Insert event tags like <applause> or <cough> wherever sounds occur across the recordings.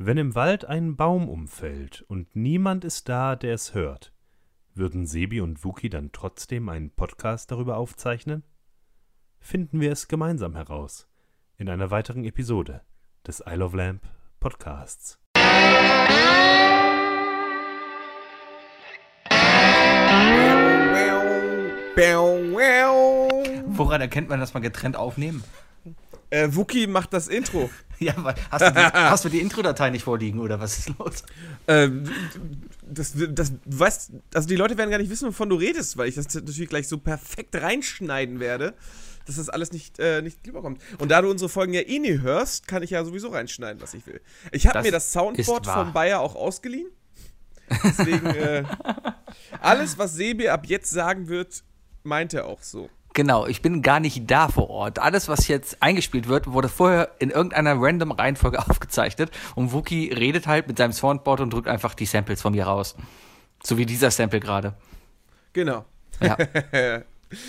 Wenn im Wald ein Baum umfällt und niemand ist da, der es hört, würden Sebi und Wookie dann trotzdem einen Podcast darüber aufzeichnen? Finden wir es gemeinsam heraus in einer weiteren Episode des Isle of Lamp Podcasts. Woran erkennt man, dass man getrennt aufnehmen? Äh, Wookie macht das Intro. <laughs> Ja, weil hast du die, <laughs> hast du die Intro-Datei nicht vorliegen oder was ist los? Ähm, das, das, du weißt, also die Leute werden gar nicht wissen, wovon du redest, weil ich das natürlich gleich so perfekt reinschneiden werde, dass das alles nicht, äh, nicht rüberkommt. Und da du unsere Folgen ja eh nie hörst, kann ich ja sowieso reinschneiden, was ich will. Ich habe mir das Soundboard von Bayer auch ausgeliehen. Deswegen, äh, <laughs> alles, was Sebi ab jetzt sagen wird, meint er auch so. Genau, ich bin gar nicht da vor Ort. Alles, was jetzt eingespielt wird, wurde vorher in irgendeiner random Reihenfolge <laughs> aufgezeichnet und Wookie redet halt mit seinem Soundboard und drückt einfach die Samples von mir raus. So wie dieser Sample gerade. Genau. Ja. <laughs>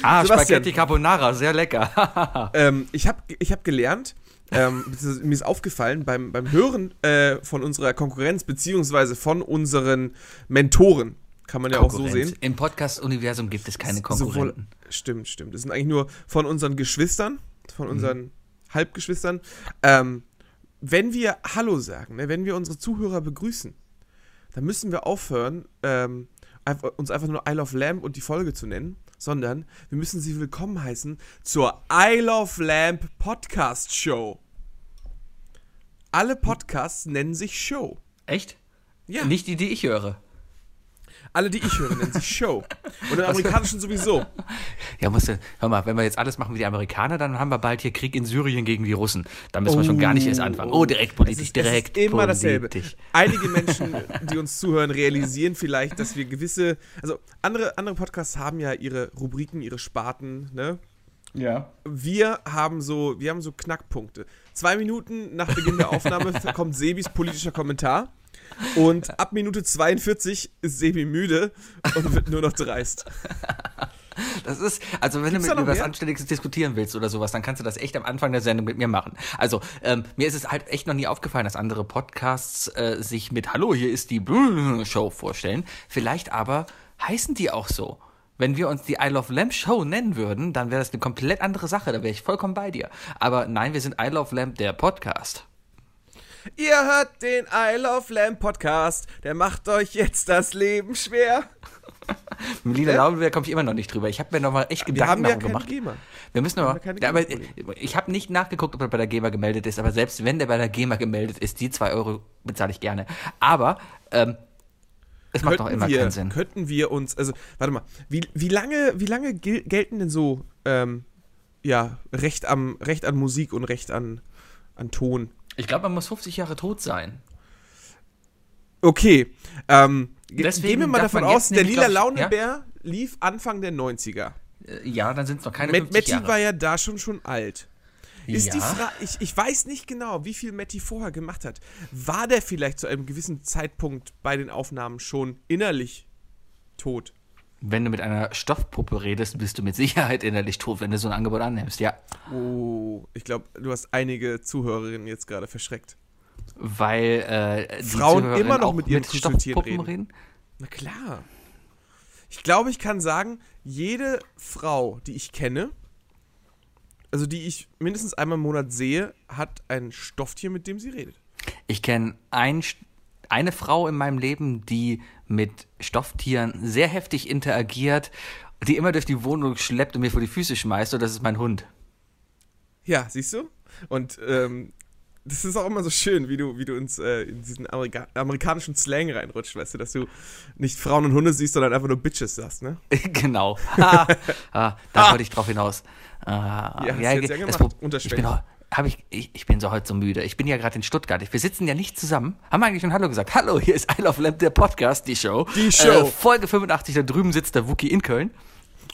Ah, Sebastian. Spaghetti Carbonara, sehr lecker. <laughs> Ähm, ich habe ich hab gelernt, ähm, mir ist aufgefallen beim, beim Hören äh, von unserer Konkurrenz, beziehungsweise von unseren Mentoren, kann man ja auch so sehen. Im Podcast-Universum gibt es keine Sowohl, Konkurrenten. stimmt, stimmt. Das sind eigentlich nur von unseren Geschwistern, von Mhm. unseren Halbgeschwistern. Ähm, wenn wir Hallo sagen, ne, wenn wir unsere Zuhörer begrüßen, dann müssen wir aufhören, ähm, uns einfach nur Isle of Lamp und die Folge zu nennen, sondern wir müssen sie willkommen heißen zur Isle of Lamp Podcast Show. Alle Podcasts nennen sich Show. Echt? Ja. Nicht die, die ich höre. Alle, die ich höre, nennen sich Show. Und im Amerikanischen sowieso. Ja, musst du, hör mal, wenn wir jetzt alles machen wie die Amerikaner, dann haben wir bald hier Krieg in Syrien gegen die Russen. Da müssen wir schon gar nicht erst anfangen. Oh, direkt politisch, es ist, direkt es ist immer dasselbe. politisch. Einige Menschen, die uns zuhören, realisieren vielleicht, dass wir gewisse, also andere, andere Podcasts haben ja ihre Rubriken, ihre Sparten, ne? Ja. Wir haben so, wir haben so Knackpunkte. Zwei Minuten nach Beginn der Aufnahme <laughs> kommt Sebis politischer Kommentar. Und ab Minute 42 ist Sebi müde und wird nur noch dreist. Das ist, also wenn Gibt's du mit mir was mehr? Anständiges diskutieren willst oder sowas, dann kannst du das echt am Anfang der Sendung mit mir machen. Also, ähm, mir ist es halt echt noch nie aufgefallen, dass andere Podcasts äh, sich mit Hallo, hier ist die Show vorstellen. Vielleicht aber heißen die auch so. Wenn wir uns die I Love Lamp Show nennen würden, dann wäre das eine komplett andere Sache, da wäre ich vollkommen bei dir. Aber nein, wir sind I Love Lamp, der Podcast. Ihr hört den I Love Lamb Podcast. Der macht euch jetzt das Leben schwer. <laughs> Mit Lila Laubenberg komme ich immer noch nicht drüber. Ich habe mir noch mal echt Wir Gedanken haben ja gemacht. GEMA. Wir müssen wir keine ja, aber ich habe nicht nachgeguckt, ob er bei der GEMA gemeldet ist, aber selbst wenn der bei der GEMA gemeldet ist, die zwei Euro bezahle ich gerne. Aber ähm, es macht doch immer wir, keinen Sinn. Könnten wir uns, also, warte mal, wie, wie lange, wie lange gel gelten denn so, ähm, ja, Recht, am, Recht an Musik und Recht an, an Ton? Ich glaube, man muss 50 Jahre tot sein. Okay, ähm, ge- Deswegen gehen wir mal davon aus, der lila Launebär lief Anfang der 90er. Äh, Ja, dann sind es noch keine Met 50 Matti Jahre. war ja da schon schon alt. Ist ja. die Frage, ich, ich weiß nicht genau, wie viel Matti vorher gemacht hat. War der vielleicht zu einem gewissen Zeitpunkt bei den Aufnahmen schon innerlich tot? Wenn du mit einer Stoffpuppe redest, bist du mit Sicherheit innerlich tot, wenn du so ein Angebot annimmst. Ja, Oh, ich glaube, du hast einige Zuhörerinnen jetzt gerade verschreckt. weil äh, Frauen immer noch mit ihren Kuscheltieren Stoffpuppen reden. reden. Na klar. Ich glaube, ich kann sagen, jede Frau, die ich kenne, also die ich mindestens einmal im Monat sehe, hat ein Stofftier, mit dem sie redet. Ich kenne ein, eine Frau in meinem Leben, die mit Stofftieren sehr heftig interagiert, die immer durch die Wohnung schleppt und mir vor die Füße schmeißt, und das ist mein Hund. Ja, siehst du? Und ähm, das ist auch immer so schön, wie du, wie du uns äh, in diesen Amerika amerikanischen Slang reinrutscht, weißt du, dass du nicht Frauen und Hunde siehst, sondern einfach nur Bitches sagst, ne? <laughs> genau. Ha, <laughs> ah, da wollte ich drauf hinaus. Ah, Ja, jetzt ja das gemacht, Pro- ich bin, auch- hab ich, ich, ich bin so heute so müde. Ich bin ja gerade in Stuttgart. Wir sitzen ja nicht zusammen. Haben wir eigentlich schon Hallo gesagt? Hallo, hier ist I Love Lamp, der Podcast, die Show. Die Show. Äh, Folge 85, da drüben sitzt der Wookie in Köln.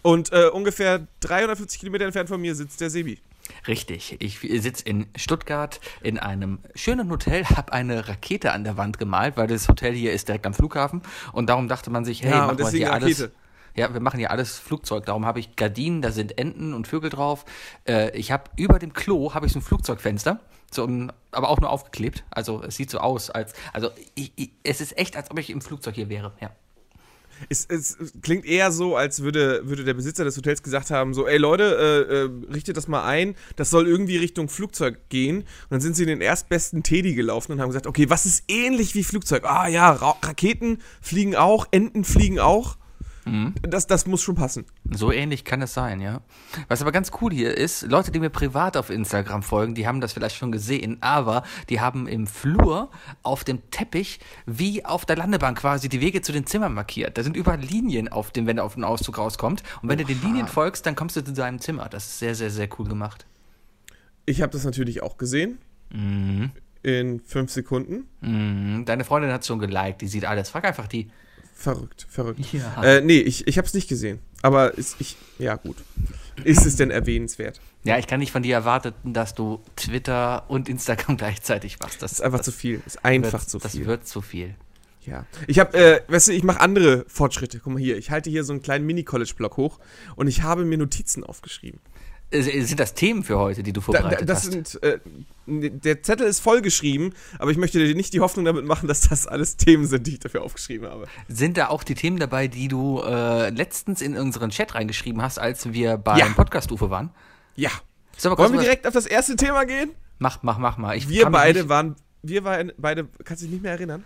Und äh, ungefähr 350 Kilometer entfernt von mir sitzt der Sebi. Richtig. Ich sitze in Stuttgart in einem schönen Hotel, habe eine Rakete an der Wand gemalt, weil das Hotel hier ist direkt am Flughafen. Und darum dachte man sich, hey, Ja, mach und mal hier alles. Rakete. Ja, wir machen ja alles Flugzeug. Darum habe ich Gardinen, da sind Enten und Vögel drauf. Äh, ich habe über dem Klo habe ich so ein Flugzeugfenster, so ein, aber auch nur aufgeklebt. Also es sieht so aus, als also ich, ich, es ist echt, als ob ich im Flugzeug hier wäre. Ja. Es, es, klingt eher so, als würde, würde der Besitzer des Hotels gesagt haben: so, ey Leute, äh, äh, richtet das mal ein, das soll irgendwie Richtung Flugzeug gehen. Und dann sind sie in den erstbesten Teddy gelaufen und haben gesagt: Okay, was ist ähnlich wie Flugzeug? Ah ja, Ra Raketen fliegen auch, Enten fliegen auch. Mhm. Das, das muss schon passen. So ähnlich kann es sein, ja. Was aber ganz cool hier ist, Leute, die mir privat auf Instagram folgen, die haben das vielleicht schon gesehen, aber die haben im Flur auf dem Teppich wie auf der Landebahn quasi die Wege zu den Zimmern markiert. Da sind überall Linien auf dem, wenn er auf den Auszug rauskommt. Und wenn Oha. du den Linien folgst, dann kommst du zu deinem Zimmer. Das ist sehr, sehr, sehr cool gemacht. Ich habe das natürlich auch gesehen. Mhm. In fünf Sekunden. Mhm. Deine Freundin hat schon geliked, die sieht alles. Frag einfach die. Verrückt, verrückt. Ja. Äh, nee, ich, ich habe es nicht gesehen. Aber ist, ich, ja, gut. Ist es denn erwähnenswert? Ja, ich kann nicht von dir erwarten, dass du Twitter und Instagram <laughs> gleichzeitig machst. Das, das ist einfach das zu viel. Das ist einfach wird, zu viel. Das wird zu viel. Ja. Ich habe, äh, weißt du, ich mache andere Fortschritte. Guck mal hier, ich halte hier so einen kleinen Mini-College-Block hoch und ich habe mir Notizen aufgeschrieben. Äh, sind das Themen für heute, die du vorbereitet da, da, das hast? Sind, äh, der Zettel ist vollgeschrieben, aber ich möchte dir nicht die Hoffnung damit machen, dass das alles Themen sind, die ich dafür aufgeschrieben habe. Sind da auch die Themen dabei, die du äh, letztens in unseren Chat reingeschrieben hast, als wir beim ja. Podcast-UFO waren? Ja. Wollen wir direkt auf das erste Thema gehen? Mach, mach, mach mal. Ich wir beide waren, wir waren beide, kannst du dich nicht mehr erinnern?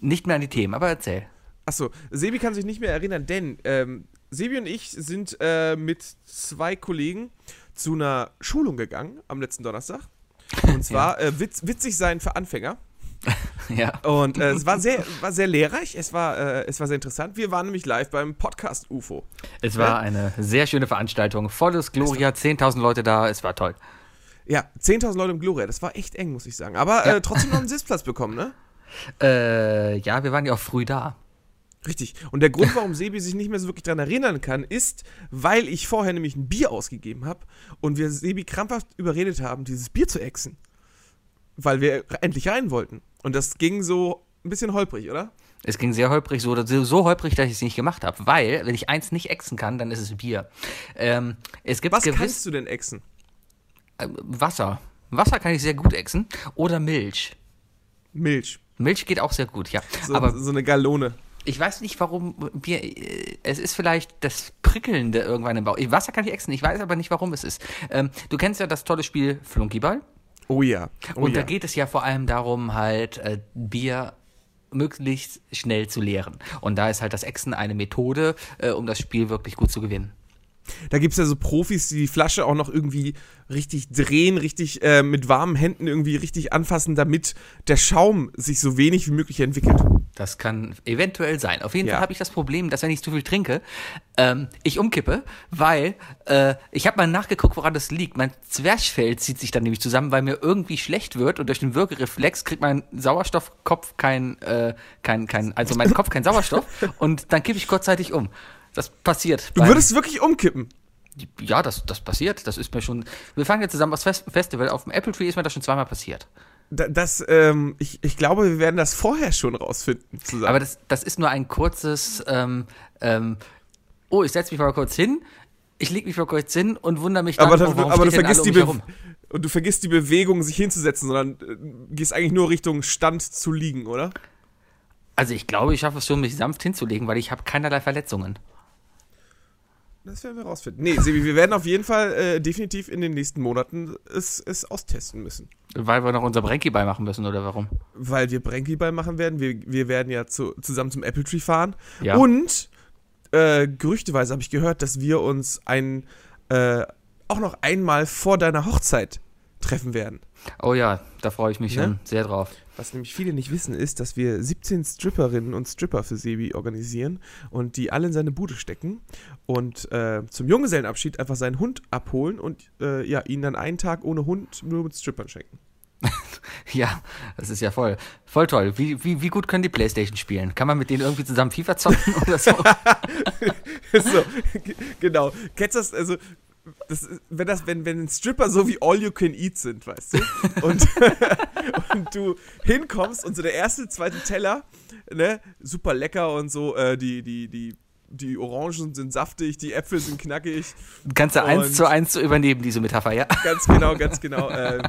Nicht mehr an die Themen, aber erzähl. Achso, Sebi kann sich nicht mehr erinnern, denn ähm, Sebi und ich sind äh, mit zwei Kollegen zu einer Schulung gegangen am letzten Donnerstag. Und <laughs> zwar ja. äh, witz, witzig sein für Anfänger. <laughs> ja. Und äh, es war sehr, <laughs> war sehr lehrreich, es war, äh, es war sehr interessant. Wir waren nämlich live beim Podcast UFO. Es war eine sehr schöne Veranstaltung. Volles Gloria, 10.000 Leute da, es war toll. Ja, 10.000 Leute im Gloria, das war echt eng, muss ich sagen. Aber ja. Äh, trotzdem noch einen Sitzplatz bekommen, ne? Äh, ja, wir waren ja auch früh da. Richtig. Und der Grund, warum Sebi sich nicht mehr so wirklich daran erinnern kann, ist, weil ich vorher nämlich ein Bier ausgegeben habe und wir Sebi krampfhaft überredet haben, dieses Bier zu exen. Weil wir endlich rein wollten. Und das ging so ein bisschen holprig, oder? Es ging sehr holprig, so, so holprig, dass ich es nicht gemacht habe. Weil, wenn ich eins nicht exen kann, dann ist es Bier. Ähm, es gibt Was kannst du denn exen? Äh, Wasser. Wasser kann ich sehr gut exen. Oder Milch. Milch. Milch geht auch sehr gut, ja. So, Aber so eine Gallone. Ich weiß nicht, warum wir. Äh, es ist vielleicht das Prickelnde irgendwann im Bauch. Wasser kann ich exen, ich weiß aber nicht, warum es ist. Ähm, du kennst ja das tolle Spiel Flunkyball. Oh ja. Oh Und ja. da geht es ja vor allem darum, halt äh, Bier möglichst schnell zu leeren. Und da ist halt das Exen eine Methode, äh, um das Spiel wirklich gut zu gewinnen. Da gibt es ja so Profis, die die Flasche auch noch irgendwie richtig drehen, richtig äh, mit warmen Händen irgendwie richtig anfassen, damit der Schaum sich so wenig wie möglich entwickelt. Das kann eventuell sein. Auf jeden ja. Fall habe ich das Problem, dass wenn ich zu viel trinke, ähm, ich umkippe, weil äh, ich habe mal nachgeguckt, woran das liegt. Mein Zwerchfell zieht sich dann nämlich zusammen, weil mir irgendwie schlecht wird und durch den Wirkereflex kriegt mein Sauerstoffkopf kein, äh, kein, kein, also mein Kopf kein Sauerstoff <laughs> und dann kippe ich kurzzeitig um. Das passiert. Du würdest wirklich umkippen? Ja, das, das passiert. Das ist mir schon. Wir fangen jetzt zusammen was Festival. Auf dem Apple Tree ist mir das schon zweimal passiert das, ähm, ich, ich glaube, wir werden das vorher schon rausfinden zusammen. Aber das, das ist nur ein kurzes, ähm, ähm, oh, ich setze mich mal kurz hin, ich lege mich mal kurz hin und wundere mich dann, aber, das, warum aber du vergisst die um und du vergisst die Bewegung, sich hinzusetzen, sondern äh, gehst eigentlich nur Richtung Stand zu liegen, oder? Also ich glaube, ich schaffe es schon, mich sanft hinzulegen, weil ich habe keinerlei Verletzungen. Das werden wir rausfinden. Nee, Sebi, wir werden auf jeden Fall äh, definitiv in den nächsten Monaten es, es austesten müssen. Weil wir noch unser Brenky-Ball machen müssen, oder warum? Weil wir Brenky-Ball machen werden. Wir, wir werden ja zu, zusammen zum Apple Tree fahren. Ja. Und äh, gerüchteweise habe ich gehört, dass wir uns ein, äh, auch noch einmal vor deiner Hochzeit treffen werden. Oh ja, da freue ich mich ja? schon sehr drauf. Was nämlich viele nicht wissen, ist, dass wir 17 Stripperinnen und Stripper für Sebi organisieren und die alle in seine Bude stecken und äh, zum Junggesellenabschied einfach seinen Hund abholen und äh, ja, ihn dann einen Tag ohne Hund nur mit Strippern schenken. <laughs> ja, das ist ja voll, voll toll. Wie, wie, wie gut können die Playstation spielen? Kann man mit denen irgendwie zusammen FIFA zocken oder so? <laughs> so, <laughs> genau. Kennst du das, also das, wenn, das, wenn, wenn Stripper so wie All You Can Eat sind, weißt du, und, <laughs> und du hinkommst und so der erste, zweite Teller, ne, super lecker und so, äh, die, die, die die Orangen sind saftig, die Äpfel sind knackig. Kannst du eins zu eins so übernehmen, diese Metapher, ja? Ganz genau, ganz genau. Äh,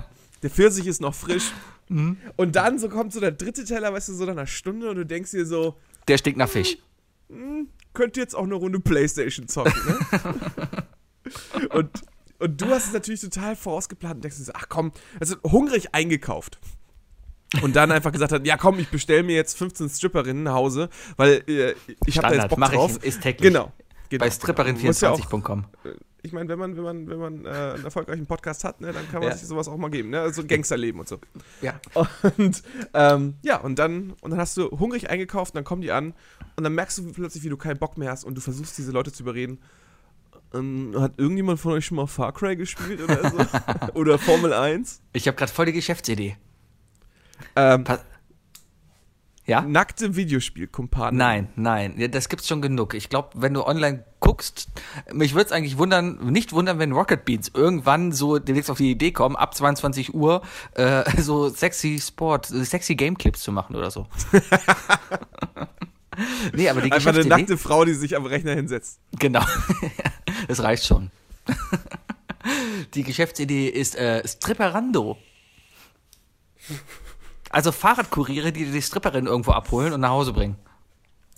der Pfirsich ist noch frisch. Mhm. Und dann so kommt so der dritte Teller, weißt du, so nach einer Stunde und du denkst dir so, Der stinkt nach Fisch. könnte jetzt auch eine Runde Playstation zocken, ne? <laughs> und, und du hast es natürlich total vorausgeplant und denkst so, ach komm, also hungrig eingekauft. Und dann einfach gesagt hat, ja komm, ich bestelle mir jetzt 15 Stripperinnen nach Hause, weil äh, ich habe da jetzt Bock mache drauf. ich, ist täglich. Genau. genau Bei Muss ja auch- stripperin24.com. ich meine, wenn man, wenn man, wenn man äh, einen erfolgreichen Podcast hat, ne, dann kann man Ja. sich sowas auch mal geben, ne? Also Gangsterleben und so. Ja. Und ähm, ja, und dann, und dann hast du hungrig eingekauft, dann kommen die an und dann merkst du plötzlich, wie du keinen Bock mehr hast und du versuchst diese Leute zu überreden. Ähm, hat irgendjemand von euch schon mal Far Cry gespielt oder so? <laughs> oder Formel 1? Ich habe gerade voll die Geschäftsidee. Ähm, Pa ja? nackte Videospielkumpanen. Nein, nein, ja, das gibt's schon genug. Ich glaube, wenn du online guckst, mich würde es eigentlich wundern, nicht wundern, wenn Rocket Beans irgendwann so demnächst auf die Idee kommen, ab 22 Uhr äh, so sexy Sport, sexy Game Clips zu machen oder so. <laughs> <laughs> nee, aber die Einfach eine nackte Frau, die sich am Rechner hinsetzt. genau, <laughs> das reicht schon. <laughs> die Geschäftsidee ist äh, Stripperando. Also Fahrradkuriere, die die Stripperin irgendwo abholen und nach Hause bringen.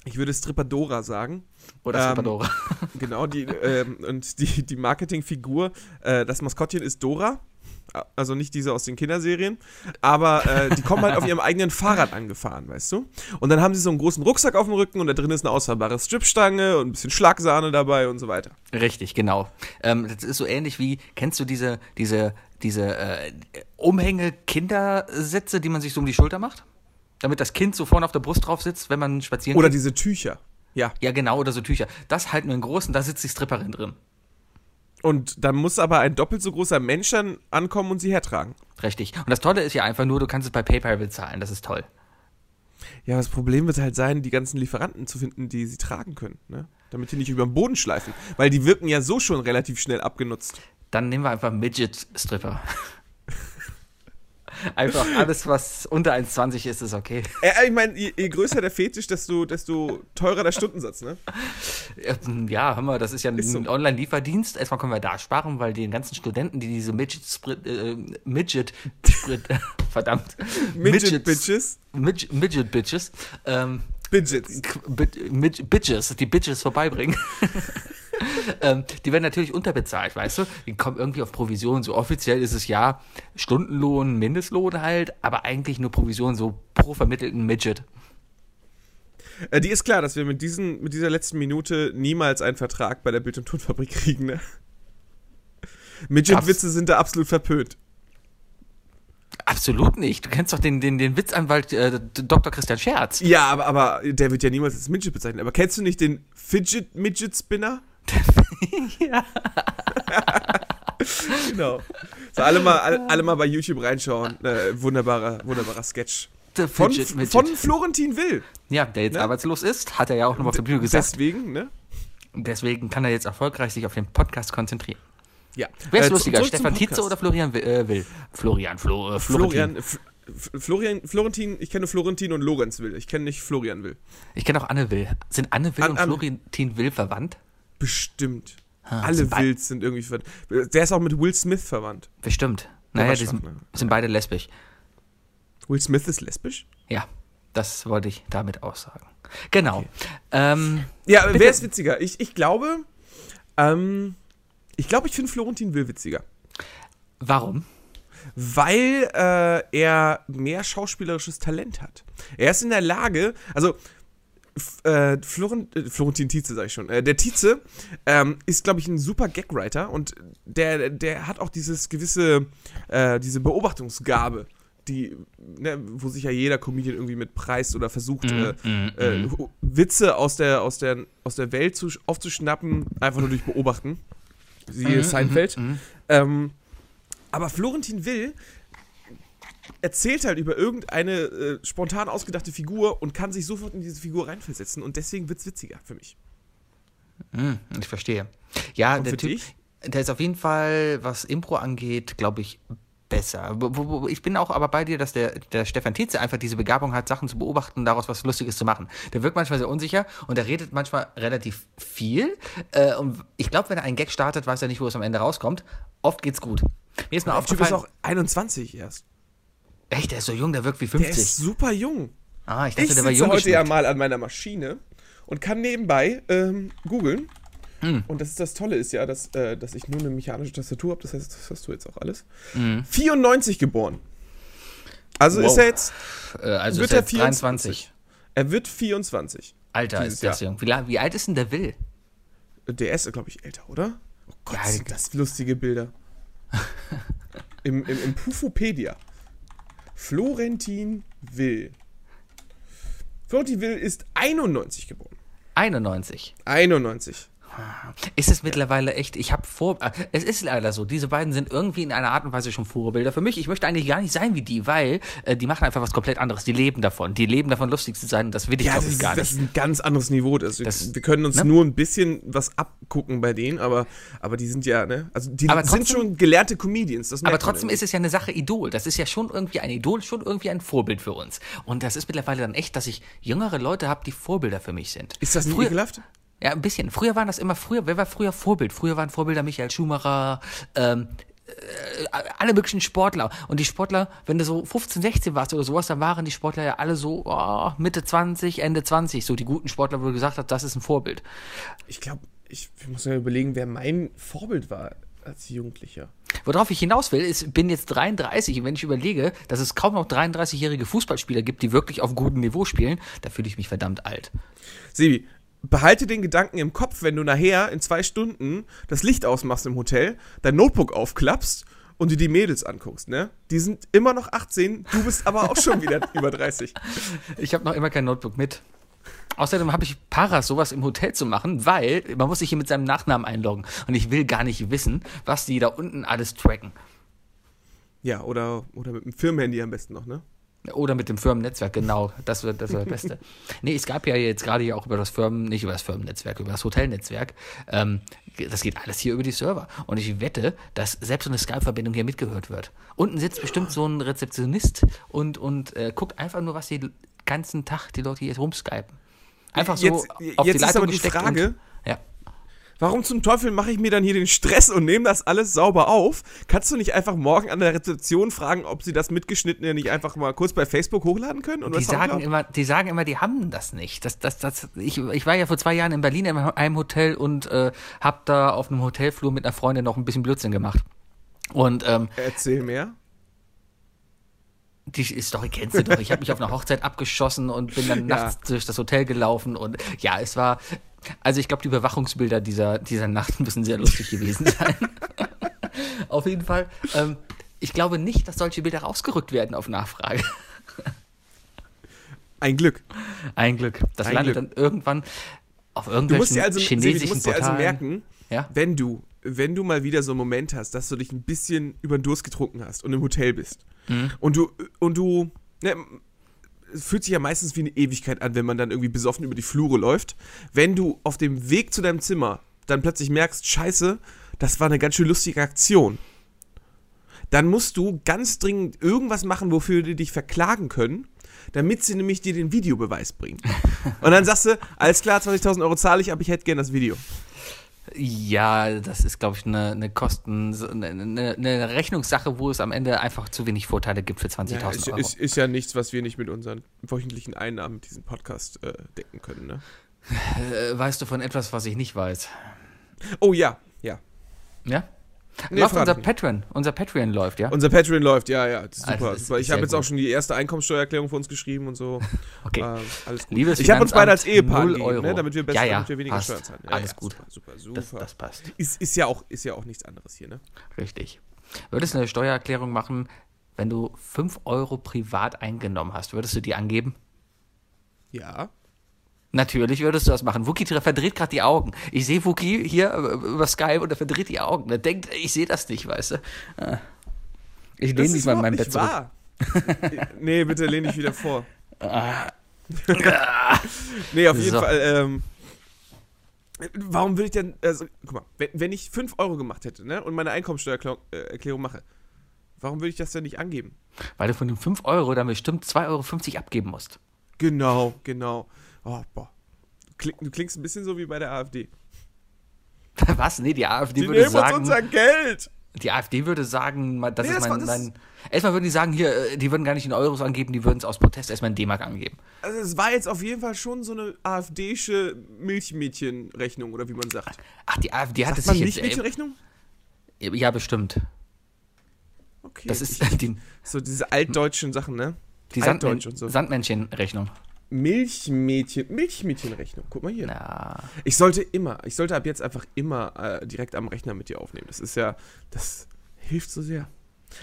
Ich würde Strippadora sagen. Oder Ähm, Strippadora. <laughs> Genau, die, ähm, und die, die Marketingfigur, äh, das Maskottchen ist Dora. Also nicht diese aus den Kinderserien. Aber äh, die kommen halt auf ihrem eigenen Fahrrad angefahren, weißt du? Und dann haben sie so einen großen Rucksack auf dem Rücken und da drin ist eine ausfahrbare Stripstange und ein bisschen Schlagsahne dabei und so weiter. Richtig, genau. Ähm, das ist so ähnlich wie, kennst du diese, diese, diese äh, Umhänge-Kindersitze, die man sich so um die Schulter macht? Damit das Kind so vorne auf der Brust drauf sitzt, wenn man spazieren Oder geht? diese Tücher. Ja. Ja, genau, oder so Tücher. Das halt nur in großen, da sitzt die Stripperin drin. Und dann muss aber ein doppelt so großer Mensch dann ankommen und sie hertragen. Richtig. Und das Tolle ist ja einfach nur, du kannst es bei PayPal bezahlen. Das ist toll. Ja, das Problem wird halt sein, die ganzen Lieferanten zu finden, die sie tragen können, ne? Damit die nicht über den Boden schleifen. Weil die wirken ja so schon relativ schnell abgenutzt. Dann nehmen wir einfach Midget-Stripper. <laughs> einfach alles, was unter 1,20 ist, ist okay. Äh, ich meine, je, je größer der Fetisch, desto, desto teurer der Stundensatz, ne? Ähm, Ja, haben wir, das ist ja ein Ist so. Online-Lieferdienst. Erstmal können wir da sparen, weil die ganzen Studenten, die diese Midget-Sprit, äh, Midget, Sprit, <laughs> verdammt, Midget Midgets- Bitches. Midget, Midget Bitches, ähm, Bidgets. Bitches, die Bitches vorbeibringen. <laughs> <laughs> ähm, die werden natürlich unterbezahlt, weißt du? Die kommen irgendwie auf Provision. So offiziell ist es ja Stundenlohn, Mindestlohn halt, aber eigentlich nur Provision so pro vermittelten Midget. Äh, die ist klar, dass wir mit, diesen, mit dieser letzten Minute niemals einen Vertrag bei der Bild- und Tonfabrik kriegen, ne? Midget-Witze sind da absolut verpönt. Absolut nicht. Du kennst doch den, den, den Witzanwalt äh, Dr. Christian Scherz. Ja, aber, aber der wird ja niemals als Midget bezeichnet. Aber kennst du nicht den Fidget-Midget-Spinner? <laughs> ja. <laughs> Genau. So, alle mal, alle, alle mal bei YouTube reinschauen. Äh, wunderbarer, wunderbarer Sketch. Von, von Florentin Will. ja, der jetzt Ne? arbeitslos ist, hat er ja auch noch auf der Bühne gesagt. Deswegen, ne? Deswegen kann er jetzt erfolgreich sich auf den Podcast konzentrieren. Ja. Wer ist Äh, lustiger, Stefan Tietze oder Florian Will? Äh, Will? Florian, Flo, äh, Florentin. Florian, Florian, Florentin, ich kenne Florentin und Lorenz Will. Ich kenne nicht Florian Will. Ich kenne auch Anne Will. Sind Anne Will An- und An- Florentin Will verwandt? Bestimmt. Ah, Alle sind Wills sind irgendwie verwandt. Der ist auch mit Will Smith verwandt. Bestimmt. Naja, die sind, ne? sind beide lesbisch. Will Smith ist lesbisch? Ja, das wollte ich damit aussagen. Genau. Ähm, Ja, Bitte. wer ist witziger? Ich, ich glaube, ähm, ich glaube, ich finde Florentin Will witziger. warum? Weil äh, er mehr schauspielerisches Talent hat. Er ist in der Lage, also äh, Florent äh, Florentin Tietze, sag ich schon. Äh, der Tietze ähm, ist, glaube ich, ein super Gagwriter und der, der hat auch dieses gewisse, äh, diese Beobachtungsgabe, die, ne, wo sich ja jeder Comedian irgendwie mit preist oder versucht, mm, mm. Hu- Witze aus der, aus der, aus der Welt zu, aufzuschnappen, einfach nur durch Beobachten. Siehe Mhm, Seinfeld. mhm, mhm. Ähm, aber Florentin Will erzählt halt über irgendeine äh, spontan ausgedachte Figur und kann sich sofort in diese Figur reinversetzen und deswegen wird's witziger für mich. Mm, ich verstehe. Ja, Und der Typ, dich? der ist auf jeden Fall, was Impro angeht, glaube ich, besser. Ich bin auch aber bei dir, dass der, der Stefan Tietze einfach diese Begabung hat, Sachen zu beobachten und daraus was Lustiges zu machen. Der wirkt manchmal sehr unsicher und der redet manchmal relativ viel. Äh, und ich glaube, wenn er einen Gag startet, weiß er nicht, wo es am Ende rauskommt. Oft geht's gut. Mir ist mal Der Typ ist aufgefallen. auch 21 erst. Echt, der ist so jung, der wirkt wie Der 50. ist super jung. ah, ich dachte, Ich der war sitze jung. heute ja mal an meiner Maschine und kann nebenbei ähm, googeln. Hm. Und das ist das Tolle ist ja, dass, äh, dass ich nur eine mechanische Tastatur habe. Das heißt, das hast du jetzt auch alles. Mhm. 94 geboren. Also ist Wow. er jetzt, Äh, also wird ist er jetzt 23. er wird 24. Alter, ist das jung. Wie, wie alt ist denn der Will? Der ist, glaube ich, älter, oder? Oh Gott, Ja, sind das lustige Bilder. <laughs> Im, im, Im Pufopedia. Florentin Will. Florentin Will ist 91 geboren. 91. 91. Ist es mittlerweile echt, ich habe vor, äh, es ist leider so, diese beiden sind irgendwie in einer Art und Weise schon Vorbilder für mich. Ich möchte eigentlich gar nicht sein wie die, weil äh, die machen einfach was komplett anderes. Die leben davon. Die leben davon, lustig zu sein und das will ich, Ja, glaube das, ich, ist, gar das nicht. ist ein ganz anderes Niveau. Das, Das- wir können uns ne? nur ein bisschen was abgucken bei denen, aber, aber die sind ja, ne? Also die Aber sind trotzdem- schon gelernte Comedians. Das Aber trotzdem ist es ja eine Sache Idol. Das ist ja schon irgendwie ein Idol, schon irgendwie ein Vorbild für uns. Und das ist mittlerweile dann echt, dass ich jüngere Leute habe, die Vorbilder für mich sind. Ist das nicht Früher- ekelhaft? Ja, ein bisschen. Früher waren das immer früher. Wer war früher Vorbild? Früher waren Vorbilder Michael Schumacher, ähm, äh, alle möglichen Sportler. Und die Sportler, wenn du so 15, 16 warst oder sowas, dann waren die Sportler ja alle so oh, Mitte 20, Ende 20. So die guten Sportler, wo du gesagt hast, das ist ein Vorbild. Ich glaube, ich, ich muss mir überlegen, wer mein Vorbild war als Jugendlicher. Worauf ich hinaus will, ist, bin jetzt 33 und wenn ich überlege, dass es kaum noch 33-jährige Fußballspieler gibt, die wirklich auf gutem Niveau spielen, da fühle ich mich verdammt alt. Sebi, behalte den Gedanken im Kopf, wenn du nachher in zwei Stunden das Licht ausmachst im Hotel, dein Notebook aufklappst und dir die Mädels anguckst, ne? Die sind immer noch 18, du bist aber auch schon wieder <laughs> über 30. Ich habe noch immer kein Notebook mit. Außerdem habe ich Paras, sowas im Hotel zu machen, weil man muss sich hier mit seinem Nachnamen einloggen. Und ich will gar nicht wissen, was die da unten alles tracken. Ja, oder, oder mit dem Firmenhandy am besten noch, ne? Oder mit dem Firmennetzwerk, genau. Das wird das, wär das Beste. <laughs> nee, es gab ja jetzt gerade ja auch über das Firmen, nicht über das Firmennetzwerk, über das Hotelnetzwerk. Ähm, das geht alles hier über die Server. Und ich wette, dass selbst so eine Skype-Verbindung hier mitgehört wird. Unten sitzt bestimmt so ein Rezeptionist und, und äh, guckt einfach nur, was die ganzen Tag die Leute hier rumskypen. Einfach so Jetzt- auf jetzt die ist Leitung aber die gesteckt Frage- Und, ja. Warum zum Teufel mache ich mir dann hier den Stress und nehme das alles sauber auf? Kannst du nicht einfach morgen an der Rezeption fragen, ob sie das mitgeschnittene nicht einfach mal kurz bei Facebook hochladen können? Und Die sagen, immer, die sagen immer, die haben das nicht. Das, das, das, ich, ich war ja vor zwei Jahren in Berlin in einem Hotel und äh, habe da auf einem Hotelflur mit einer Freundin noch ein bisschen Blödsinn gemacht. Und ähm, Erzähl mehr. die Story kennst du doch. Ich habe mich auf einer Hochzeit abgeschossen und bin dann <laughs> Ja. nachts durch das Hotel gelaufen. Und ja, es war. Also ich glaube, die Überwachungsbilder dieser, dieser Nacht <laughs> müssen sehr lustig gewesen sein. <laughs> auf jeden Fall. Ähm, ich glaube nicht, dass solche Bilder rausgerückt werden auf Nachfrage. <laughs> Ein Glück. Ein Glück. Das Ein landet Glück. dann irgendwann auf Du irgendwelchen musst dir also, chinesischen du musst dir also merken, Ja? wenn du, wenn du mal wieder so einen Moment hast, dass du dich ein bisschen über den Durst getrunken hast und im Hotel bist Mhm. und du, und du, ne, fühlt sich ja meistens wie eine Ewigkeit an, wenn man dann irgendwie besoffen über die Flure läuft. Wenn du auf dem Weg zu deinem Zimmer dann plötzlich merkst, scheiße, das war eine ganz schön lustige Aktion, dann musst du ganz dringend irgendwas machen, wofür die dich verklagen können, damit sie nämlich dir den Videobeweis bringen. <laughs> Und dann sagst du, alles klar, 20.000 Euro zahle ich, aber ich hätte gern das Video. Ja, das ist, glaube ich, eine, eine Kosten, eine, eine, eine Rechnungssache, wo es am Ende einfach zu wenig Vorteile gibt für 20.000 Ja, ist, Euro. ist, ist ja nichts, was wir nicht mit unseren wöchentlichen Einnahmen mit diesem Podcast äh, decken können. Ne? äh, weißt du von etwas, was ich nicht weiß? Oh ja, ja. Ja? Nee, läuft unser. Patreon. Unser Patreon läuft, ja? Unser Patreon läuft, ja, ja. das ist Also, super. super. Ich habe jetzt gut. auch schon die erste Einkommensteuererklärung für uns geschrieben und so. <laughs> Okay. Äh, alles gut. Liebes ich habe uns beide als Ehepaar Euro. ne, damit wir besser, Ja, ja, damit wir weniger passt. Steuern zahlen. Ja, Alles gut. Super, super, das, super. das passt. ist, ist, ja auch, ist ja auch nichts anderes hier, ne? Richtig. Würdest du eine Steuererklärung machen, wenn du 5 Euro privat eingenommen hast? Würdest du die angeben? Ja. Natürlich würdest du das machen. Wookie verdreht gerade die Augen. Ich sehe Wookie hier äh, über Skype und er verdreht die Augen. Er denkt, ich sehe das nicht, weißt du. Ah. Ich lehne mich ist mal in meinem Bett zurück. wahr. <laughs> nee, bitte lehn dich wieder vor. <laughs> nee, auf jeden So. Fall. Ähm, warum will ich denn. Also, guck mal, wenn, wenn ich 5 Euro gemacht hätte ne, und meine Einkommensteuererklärung äh, mache, Warum würde ich das denn nicht angeben? Weil du von den 5 Euro dann bestimmt 2,50 Euro abgeben musst. Genau, genau. Oh, boah. Du klingst ein bisschen so wie bei der AfD. <laughs> Was? Nee, die AfD Die würde nehmen uns sagen. unser Geld. Die AfD würde sagen, das Nee, ist mein, das- mein. Erstmal würden die sagen, hier, äh, die würden gar nicht in Euros angeben, die würden es aus Protest erstmal in D-Mark angeben. Also es war jetzt auf jeden Fall schon so eine AfDische Milchmädchenrechnung, oder wie man sagt. Ach, die AfD hat es sich jetzt. Milchmädchenrechnung? Äh, ja, bestimmt. Okay. Das ist ich, die, so diese altdeutschen Sachen, ne? die Altdeutsch Sandmän und so. Sandmännchen-Rechnung. Milchmädchen, Milchmädchenrechnung. Guck mal hier. Ja. Ich sollte immer, ich sollte ab jetzt einfach immer äh, direkt am Rechner mit dir aufnehmen. Das ist ja, das hilft so sehr.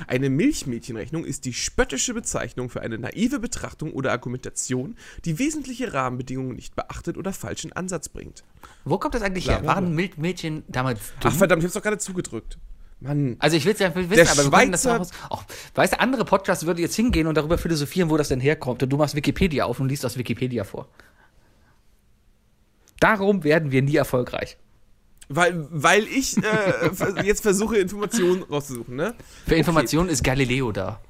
Eine Milchmädchenrechnung ist die spöttische Bezeichnung für eine naive Betrachtung oder Argumentation, die wesentliche Rahmenbedingungen nicht beachtet oder falschen Ansatz bringt. Wo kommt das eigentlich Klar, her? Waren Mild Mädchen damals dumm? Ach verdammt, ich hab's doch gerade zugedrückt. Mann. Also ich will es ja wissen, Der aber wir können das Schweizer- auch, auch. Weißt du, andere Podcasts würden jetzt hingehen und darüber philosophieren, wo das denn herkommt. Und du machst Wikipedia auf und liest aus Wikipedia vor. Darum werden wir nie erfolgreich. Weil, weil ich äh, <laughs> jetzt versuche, Informationen rauszusuchen, ne? Für Informationen ist Galileo da.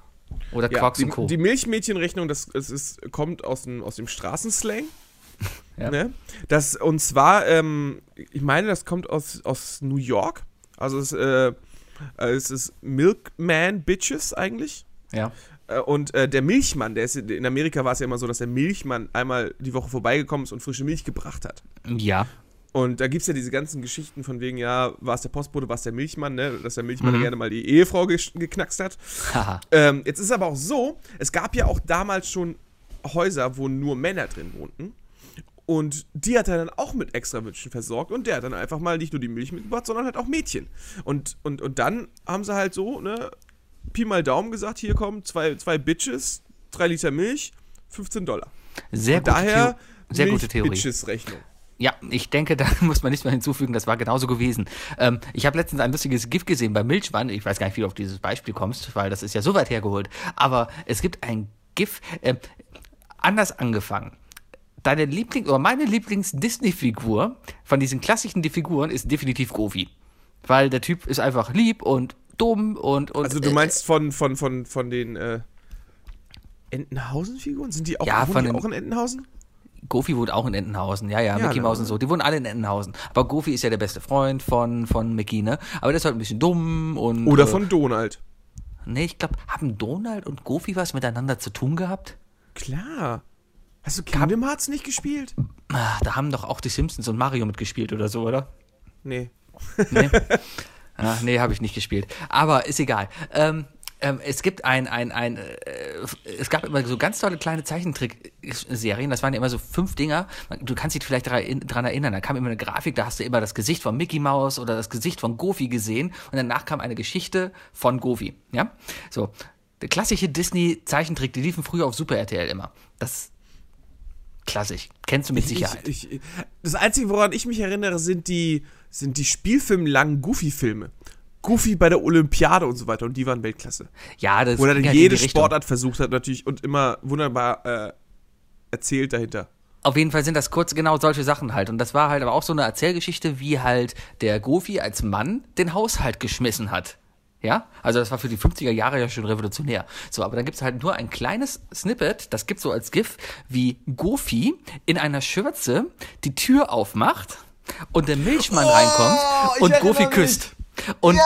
Oder Ja, Quarks die, und Co. die Milchmädchenrechnung, das, das ist, kommt aus dem, aus dem Straßenslang. <laughs> Ja. Ne? Das, und zwar, ähm, ich meine, das kommt aus, aus New York. Also es, äh, es ist Milkman Bitches eigentlich. ja. Äh, Und äh, der Milchmann, der ist in Amerika war es ja immer so, dass der Milchmann einmal die Woche vorbeigekommen ist und frische Milch gebracht hat. Ja. Und da gibt es ja diese ganzen Geschichten von wegen, ja, war es der Postbote, war es der Milchmann, ne? Dass der Milchmann Mhm. gerne mal die Ehefrau gesch- geknackst hat. Ähm, jetzt ist aber auch so, es gab ja auch damals schon Häuser, wo nur Männer drin wohnten. Und die hat er dann auch mit Extrawünschen versorgt und der hat dann einfach mal nicht nur die Milch mitgebracht, sondern halt auch Mädchen. Und, und, und dann haben sie halt so, ne, Pi mal Daumen gesagt, hier kommen zwei, zwei Bitches, drei Liter Milch, 15 Dollar. Sehr, gute, daher Theo sehr gute Theorie. Bitches-Rechnung. Ja, ich denke, <laughs> da muss man nicht mehr hinzufügen, das war genauso gewesen. Ähm, ich habe letztens ein lustiges GIF gesehen bei Milchmann. Ich weiß gar nicht, wie du auf dieses Beispiel kommst, weil das ist ja so weit hergeholt. Aber es gibt ein GIF, äh, anders angefangen. Deine Liebling oder meine Lieblings-Disney-Figur von diesen klassischen Figuren ist definitiv Goofy. Weil der Typ ist einfach lieb und dumm und. und Also du äh, meinst von, von, von, von den äh, Entenhausen-Figuren? Sind die auch, Ja, von die den- auch in Entenhausen? Goofy wohnt auch in Entenhausen, ja, ja, Ja, Mickey? Mouse und so, die wohnen alle in Entenhausen. Aber Goofy ist ja der beste Freund von, von Mickey, ne? Aber der ist halt ein bisschen dumm und. Oder äh, von Donald? Nee, ich glaube, haben Donald und Goofy was miteinander zu tun gehabt? Klar. Hast du Kingdom Hearts nicht gespielt? Ah, da haben doch auch die Simpsons und Mario mitgespielt oder so, oder? Nee. Nee, ah, nee habe ich nicht gespielt. Aber ist egal. Ähm, ähm, es gibt ein, ein, ein, äh, es gab immer so ganz tolle kleine Zeichentrick-Serien, das waren ja immer so fünf Dinger. Du kannst dich vielleicht daran dran erinnern, da kam immer eine Grafik, da hast du immer das Gesicht von Mickey Mouse oder das Gesicht von Goofy gesehen und danach kam eine Geschichte von Goofy, ja? So. Der klassische Disney-Zeichentrick, die liefen früher auf Super RTL immer. Das klassisch. Kennst du mit Sicherheit. Ich, ich, das Einzige, woran ich mich erinnere, sind die, sind die spielfilmlangen Goofy-Filme. Goofy bei der Olympiade und so weiter und die waren Weltklasse. ja, das Wo er dann halt jede. Sportart versucht hat natürlich und immer wunderbar äh, erzählt dahinter. Auf jeden Fall sind das kurz genau solche Sachen halt. Und das war halt aber auch so eine Erzählgeschichte, wie halt der Goofy als Mann den Haushalt geschmissen hat. Ja, also das war für die 50er Jahre ja schon revolutionär. So, aber dann gibt's halt nur ein kleines Snippet, das gibt's so als GIF, wie Goofy in einer Schürze die Tür aufmacht und der Milchmann reinkommt ich und Goofy küsst. Und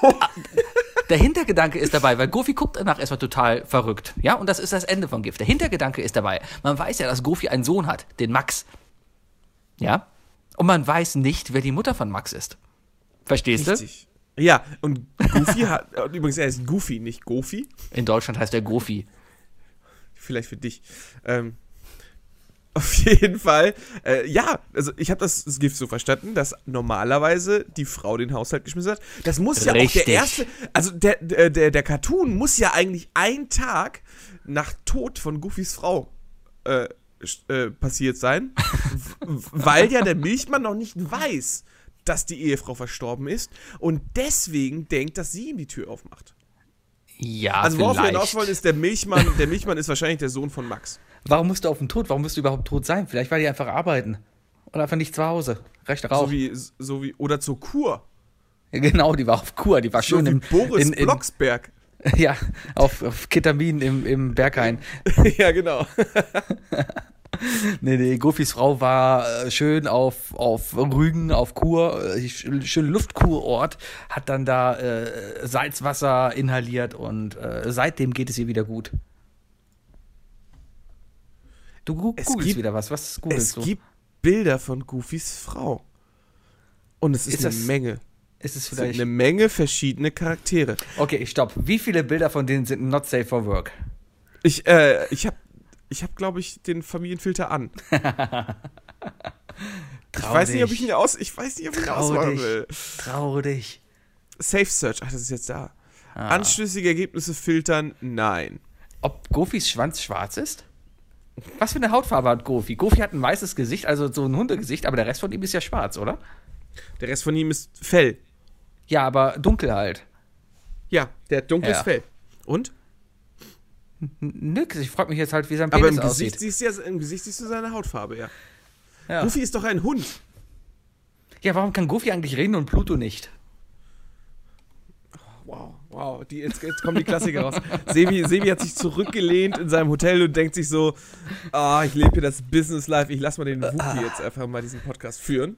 <laughs> der Hintergedanke ist dabei, weil Goofy guckt danach erstmal total verrückt. Ja, und das ist das Ende von Gift. Der Hintergedanke ist dabei. Man weiß ja, dass Goofy einen Sohn hat, den Max. Ja? Und man weiß nicht, wer die Mutter von Max ist. Verstehst du? Ja, und Goofy <laughs> hat, übrigens, er ist Goofy, nicht Goofy. In Deutschland heißt er Goofy. Vielleicht für dich. Ähm, <laughs> auf jeden Fall, äh, ja, also ich habe das, das Gift so verstanden, dass normalerweise die Frau den Haushalt geschmissen hat. Das muss ja auch der erste, also der, der, der, der Cartoon muss ja eigentlich ein Tag nach Tod von Goofys Frau äh, äh, passiert sein, weil ja der Milchmann noch nicht weiß, dass die Ehefrau verstorben ist und deswegen denkt, dass sie ihm die Tür aufmacht. Ja, Also worauf wir vielleicht. hinaus wollen, ist der Milchmann, der Milchmann ist wahrscheinlich der Sohn von Max. Warum musst du auf den Tod? Warum musst du überhaupt tot sein? Vielleicht war die einfach arbeiten. Oder einfach nicht zu Hause. Recht rauch. So wie, so wie, oder zur Kur. <laughs> Genau, die war auf Kur, die war So schön wie im, Boris in, in, Blocksberg. <laughs> Ja, auf, auf Ketamin im, im Berghain. <laughs> ja, genau. Nee, nee, Goofys Frau war äh, schön auf, auf Rügen, auf Kur, äh, sch- schön Luftkurort, hat dann da äh, Salzwasser inhaliert und äh, seitdem geht es ihr wieder gut. Du Es googelst gibt- wieder was, was googelst Es du? gibt Bilder von Goofys Frau. Und es ist, Ist eine das Menge. Ist es Es sind vielleicht... eine Menge verschiedene Charaktere. Okay, stopp. Wie viele Bilder von denen sind not safe for work? Ich, äh, ich habe, ich hab, glaube ich, den Familienfilter an. <laughs> Ich weiß nicht, ob ich ihn aus, ich weiß nicht, ob ich ihn ausmachen will. Trau dich. Safe Search, ach, das ist jetzt da. Ah. Anschlüssige Ergebnisse filtern, nein. Ob Gofis Schwanz schwarz ist? Was für eine Hautfarbe hat Gofi? Gofi hat ein weißes Gesicht, also so ein Hundegesicht, aber der Rest von ihm ist ja schwarz, oder? Der Rest von ihm ist Fell. Ja, aber dunkel halt. Ja, der hat dunkles Ja. Fell. Und? Nix, ich frage mich jetzt halt, wie sein Aber Penis im Gesicht, aussieht. siehst du ja, im Gesicht siehst du seine Hautfarbe, ja. Ja. Goofy ist doch ein Hund. ja, warum kann Gofi eigentlich reden und Pluto nicht? Wow, wow, die, jetzt, jetzt kommen die Klassiker raus. Sebi, Sebi hat sich zurückgelehnt in seinem Hotel und denkt sich so, ah, ich lebe hier das Business Life, ich lass mal den Wookie jetzt einfach mal diesen Podcast führen.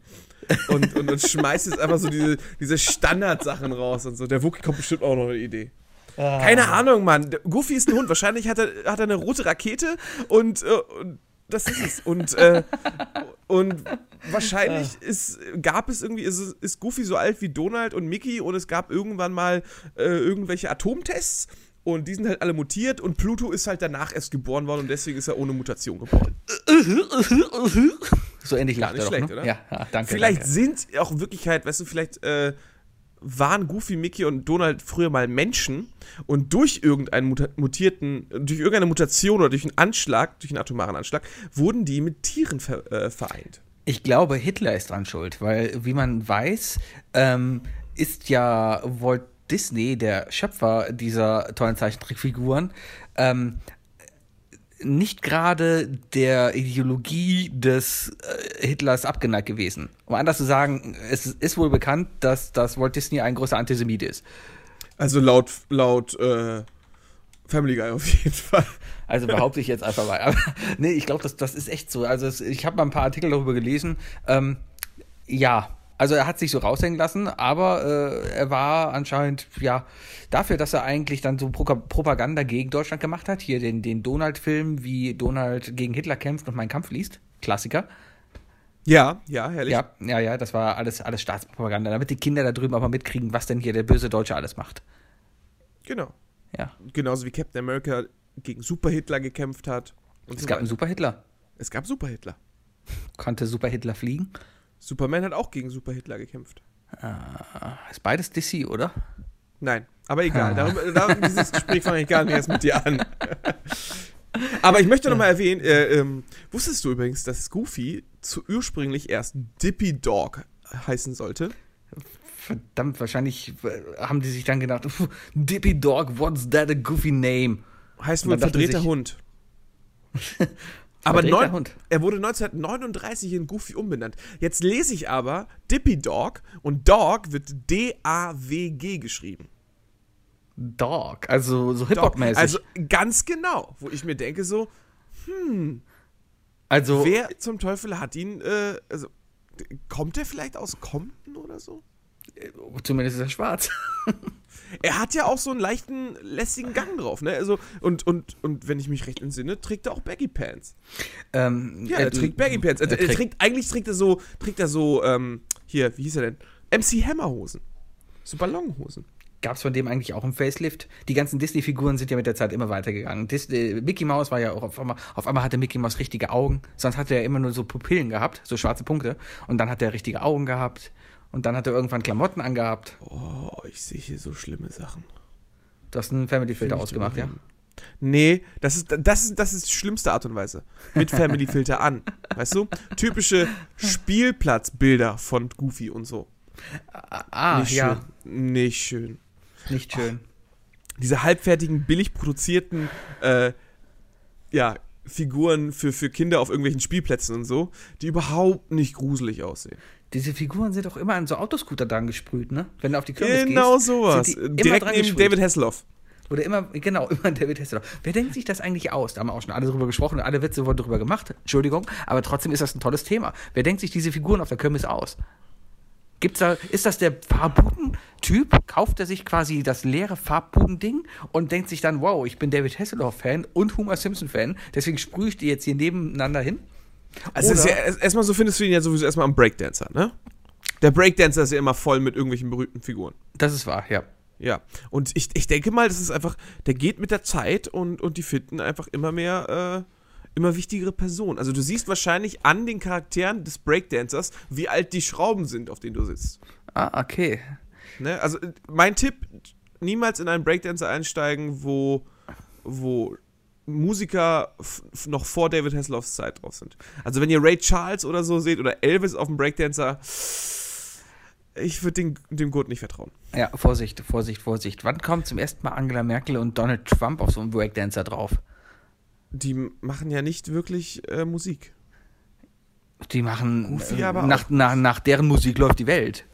Und, und, und schmeißt jetzt einfach so diese, diese Standardsachen raus und so. Der Wookie kommt bestimmt auch noch eine Idee. Keine Ahnung, Mann. Goofy ist ein Hund. Wahrscheinlich hat er, hat er eine rote Rakete und, äh, und das ist es. Und, äh, und wahrscheinlich ist, gab es irgendwie, ist, ist Goofy so alt wie Donald und Mickey und es gab irgendwann mal äh, irgendwelche Atomtests und die sind halt alle mutiert und Pluto ist halt danach erst geboren worden und deswegen ist er ohne Mutation geboren. So ähnlich lacht nicht er doch, schlecht, ne? oder? Ja, ja, danke. vielleicht danke. sind auch in Wirklichkeit, weißt du, vielleicht äh, waren Goofy, Mickey und Donald früher mal Menschen und durch irgendeinen mutierten, durch irgendeine Mutation oder durch einen Anschlag, durch einen atomaren Anschlag, wurden die mit Tieren ver äh, vereint. Ich glaube, Hitler ist dran schuld, weil, wie man weiß, ähm, ist ja Walt Disney, der Schöpfer dieser tollen Zeichentrickfiguren, ähm, nicht gerade der Ideologie des äh, Hitlers abgeneigt gewesen. Um anders zu sagen, es ist wohl bekannt, dass, dass Walt Disney ein großer Antisemit ist. Also laut, laut äh, Family Guy auf jeden Fall. Also behaupte ich jetzt einfach mal. Aber, nee, ich glaube, das, das ist echt so. Also es, ich habe mal ein paar Artikel darüber gelesen. Ähm, ja, also er hat sich so raushängen lassen, aber äh, er war anscheinend, ja, dafür, dass er eigentlich dann so Pro Propaganda gegen Deutschland gemacht hat, hier den, den Donald-Film, wie Donald gegen Hitler kämpft und meinen Kampf liest. Klassiker. Ja, ja, herrlich. Ja, ja, ja, das war alles, alles Staatspropaganda, damit die Kinder da drüben aber mitkriegen, was denn hier der böse Deutsche alles macht. Genau. Ja. Genauso wie Captain America gegen Super-Hitler gekämpft hat. Es so gab einen weiter. Super-Hitler. es gab Super-Hitler. Konnte Super-Hitler fliegen? Superman hat auch gegen Super-Hitler gekämpft. Ah, ist beides DC, oder? Nein, aber egal. Ah. Darüber, darüber, dieses Gespräch fange ich gar nicht erst mit dir an. <laughs> aber ich möchte noch mal erwähnen, äh, ähm, wusstest du übrigens, dass Goofy zu ursprünglich erst Dippy Dog heißen sollte? Verdammt, wahrscheinlich äh, haben die sich dann gedacht, "Puh, Dippy Dog, what's that a goofy name? Heißt wohl verdrehter sich- Hund. <laughs> aber neun, er wurde 1939 in Goofy umbenannt. Jetzt lese ich aber Dippy Dog und Dog wird D-A-W-G geschrieben. Dog, also so. Hip-Hop-mäßig. Also ganz genau, wo ich mir denke so, also Wer zum Teufel hat ihn, äh, also, kommt er vielleicht aus Compton oder so? Zumindest ist er schwarz. <laughs> Er hat ja auch so einen leichten, lässigen Gang drauf, ne? Also, und, und, und wenn ich mich recht entsinne, trägt er auch Baggy Pants. ähm, Ja, er trägt Baggy Pants. Er, er er trägt- trägt, eigentlich trägt er so, trägt er so, ähm, hier, wie hieß er denn? MC Hammer Hosen. So Ballonhosen. Gab es von dem eigentlich auch ein Facelift? Die ganzen Disney-Figuren sind ja mit der Zeit immer weitergegangen. Disney, Mickey Mouse war ja auch auf einmal, auf einmal hatte Mickey Mouse richtige Augen. Sonst hatte er immer nur so Pupillen gehabt, so schwarze Punkte. Und dann hat er richtige Augen gehabt. Und dann hat er irgendwann Klamotten angehabt. Oh, ich sehe hier so schlimme Sachen. Du hast einen Family-Filter Find ich ausgemacht, ja? Nee, das ist, das, ist, das ist die schlimmste Art und Weise. Mit Family Filter an. Weißt du? Typische Spielplatzbilder von Goofy und so. Ah, Nicht ja, schön. Nicht schön. nicht schön. Diese halbfertigen, billig produzierten, äh, ja, Figuren für, für Kinder auf irgendwelchen Spielplätzen und so, die überhaupt nicht gruselig aussehen. Diese Figuren sind doch immer an so Autoscooter dran gesprüht, ne? Wenn du auf die Kirmes Genau gehst. sowas. die immer Direkt neben gesprüht. David Hasselhoff. Oder immer, genau, <laughs> immer David Hasselhoff. Wer denkt sich das eigentlich aus? Da haben wir auch schon alle drüber gesprochen und alle Witze wurden drüber gemacht. Entschuldigung, aber trotzdem ist das ein tolles Thema. Wer denkt sich diese Figuren auf der Kirmes aus? Gibt's da, ist das der Farbbuden-Typ? Kauft er sich quasi das leere Farbbuden-Ding und denkt sich dann, wow, ich bin David Hasselhoff-Fan und Homer Simpson-Fan, deswegen sprühe ich die jetzt hier nebeneinander hin? Also es ist Oder- ja, erst- erstmal so findest du ihn ja sowieso erstmal am Breakdancer, ne? Der Breakdancer ist ja immer voll mit irgendwelchen berühmten Figuren. Das ist wahr, ja. Ja. Und ich, ich denke mal, das ist einfach, der geht mit der Zeit und, und die finden einfach immer mehr, äh, immer wichtigere Personen. Also du siehst wahrscheinlich an den Charakteren des Breakdancers, wie alt die Schrauben sind, auf denen du sitzt. Ah, okay. Ne? Also äh, mein Tipp, niemals in einen Breakdancer einsteigen, wo, wo Musiker noch vor David Hasselhoffs Zeit drauf sind. Also wenn ihr Ray Charles oder so seht oder Elvis auf dem Breakdancer, ich würde dem Gurt nicht vertrauen. Ja, Vorsicht, Vorsicht, Vorsicht. Wann kommt zum ersten Mal Angela Merkel und Donald Trump auf so einen Breakdancer drauf? Die machen ja nicht wirklich äh, Musik. Die machen, Goofy äh, aber nach, nach, nach deren Musik läuft die Welt.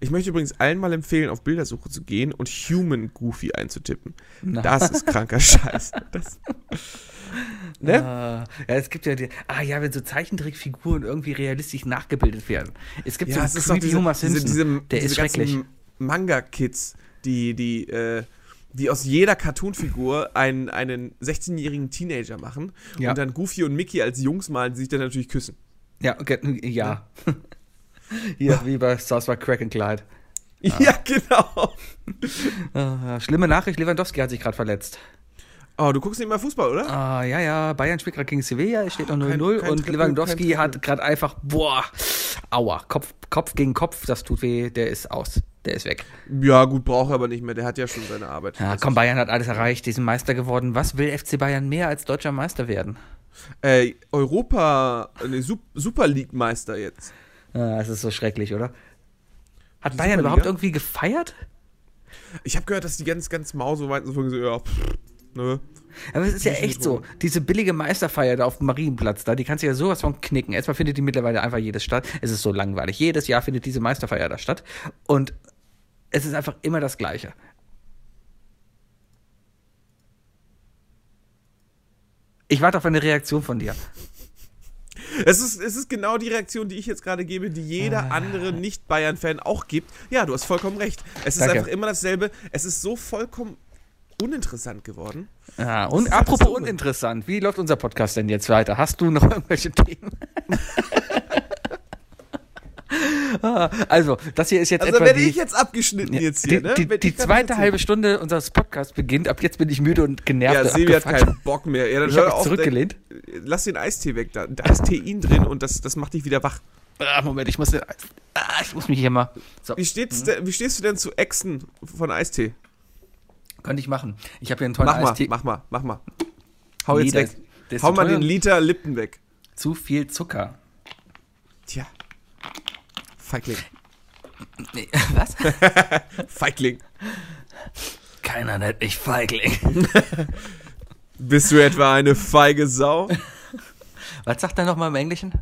Ich möchte übrigens allen mal empfehlen, auf Bildersuche zu gehen und Human Goofy einzutippen. Na. Das ist kranker <laughs> Scheiß. Das, ne? Ah, ja, es gibt ja die, ah ja, wenn so Zeichentrickfiguren irgendwie realistisch nachgebildet werden. Es gibt Ja, es so ist doch creepy diese, Homer Simpson, diese, der diese ist schrecklich. Manga-Kids, die, die, äh, die aus jeder Cartoon-Figur einen, einen 16-jährigen Teenager machen Ja. und dann Goofy und Mickey als Jungs malen, die sich dann natürlich küssen. Ja, okay, ja. <laughs> Hier, wie bei South Park Crack and Clyde. Ja, genau. Ah, schlimme Nachricht, Lewandowski hat sich gerade verletzt. Oh, du guckst nicht mal Fußball, oder? Ah, ja, ja, Bayern spielt gerade gegen Sevilla, es steht noch Kein- 0-0 kein und Lewandowski hat gerade einfach, boah, aua, Kopf, Kopf gegen Kopf, das tut weh, der ist aus, der ist weg. Ja, gut, braucht er aber nicht mehr. Der hat ja schon seine Arbeit. Ja, komm, Bayern hat alles erreicht, die sind Meister geworden. Was will FC Bayern mehr als deutscher Meister werden? Äh, Europa, ne, Sup Super League-Meister jetzt. Ah, das ist so schrecklich, oder? Hat Bayern Superliga? überhaupt irgendwie gefeiert? Ich habe gehört, dass die ganz, ganz mau so meinten, so, ja, pff, ne. Aber es ist ja echt so, diese billige Meisterfeier da auf dem Marienplatz da, die kannst du ja sowas von knicken. Erstmal findet die mittlerweile einfach jedes statt. Es ist so langweilig. Jedes Jahr findet diese Meisterfeier da statt. Und es ist einfach immer das Gleiche. Ich warte auf eine Reaktion von dir. Es ist, es ist genau die Reaktion, die ich jetzt gerade gebe, die jeder Ah. andere Nicht-Bayern-Fan auch gibt. Ja, du hast vollkommen recht. Es ist Danke. einfach immer dasselbe. Es ist so vollkommen uninteressant geworden. Ja, und apropos so. uninteressant, wie läuft unser Podcast denn jetzt weiter? Hast du noch irgendwelche Themen? <laughs> Ah, also, das hier ist jetzt Also etwa werde die, ich jetzt abgeschnitten Ja, jetzt hier, die, ne? die, die zweite halbe Stunde unseres Podcasts beginnt. Ab jetzt bin ich müde und genervt. Ja, Sebi hat keinen Bock mehr. Ja, dann Ich hör hab mich auf, zurückgelehnt. Dann, lass den Eistee weg. Da, da ist Tein drin und das, das macht dich wieder wach. Ah, Moment, ich muss, ah, ich muss mich hier mal. So, Wie, steht's denn, wie stehst du denn zu Echsen von Eistee? könnte ich machen. Ich habe hier einen tollen Mach mal, Eistee. mach mal, mach mal. Hau Nee, jetzt der weg. ist- der ist Hau mal den Liter Lippen weg. Zu viel Zucker. Tja. Feigling. Nee, <laughs> was? <laughs> Feigling. Keiner nennt mich Feigling. <laughs> Bist du etwa eine feige Sau? <laughs> Was sagt er nochmal im Englischen?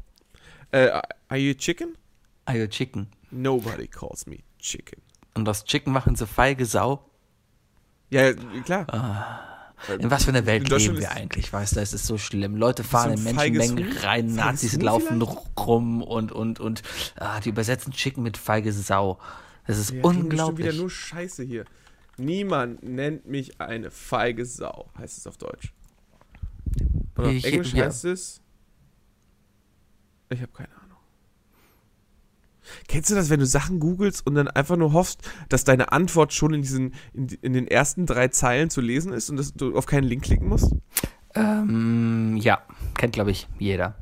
äh, are you chicken? Are you chicken? Nobody calls me chicken. Und das Chicken machen so feige Sau. Ja, klar. In was für einer In Welt leben wir eigentlich? Weißt du, es ist so schlimm. Leute fahren So in Menschenmengen rein, Nazis Huhn laufen vielleicht? rum und, und, und ah, die übersetzen Chicken mit feige Sau. Das ist bestimmt unglaublich. wieder nur Scheiße hier. Niemand nennt mich eine feige Sau, heißt es auf Deutsch. Und auf Ich- Englisch ja. heißt es. Ich habe keine Ahnung. Kennst du das, wenn du Sachen googelst und dann einfach nur hoffst, dass deine Antwort schon in diesen in, in den ersten drei Zeilen zu lesen ist und dass du auf keinen Link klicken musst? Ähm, ja, kennt, glaube ich, jeder.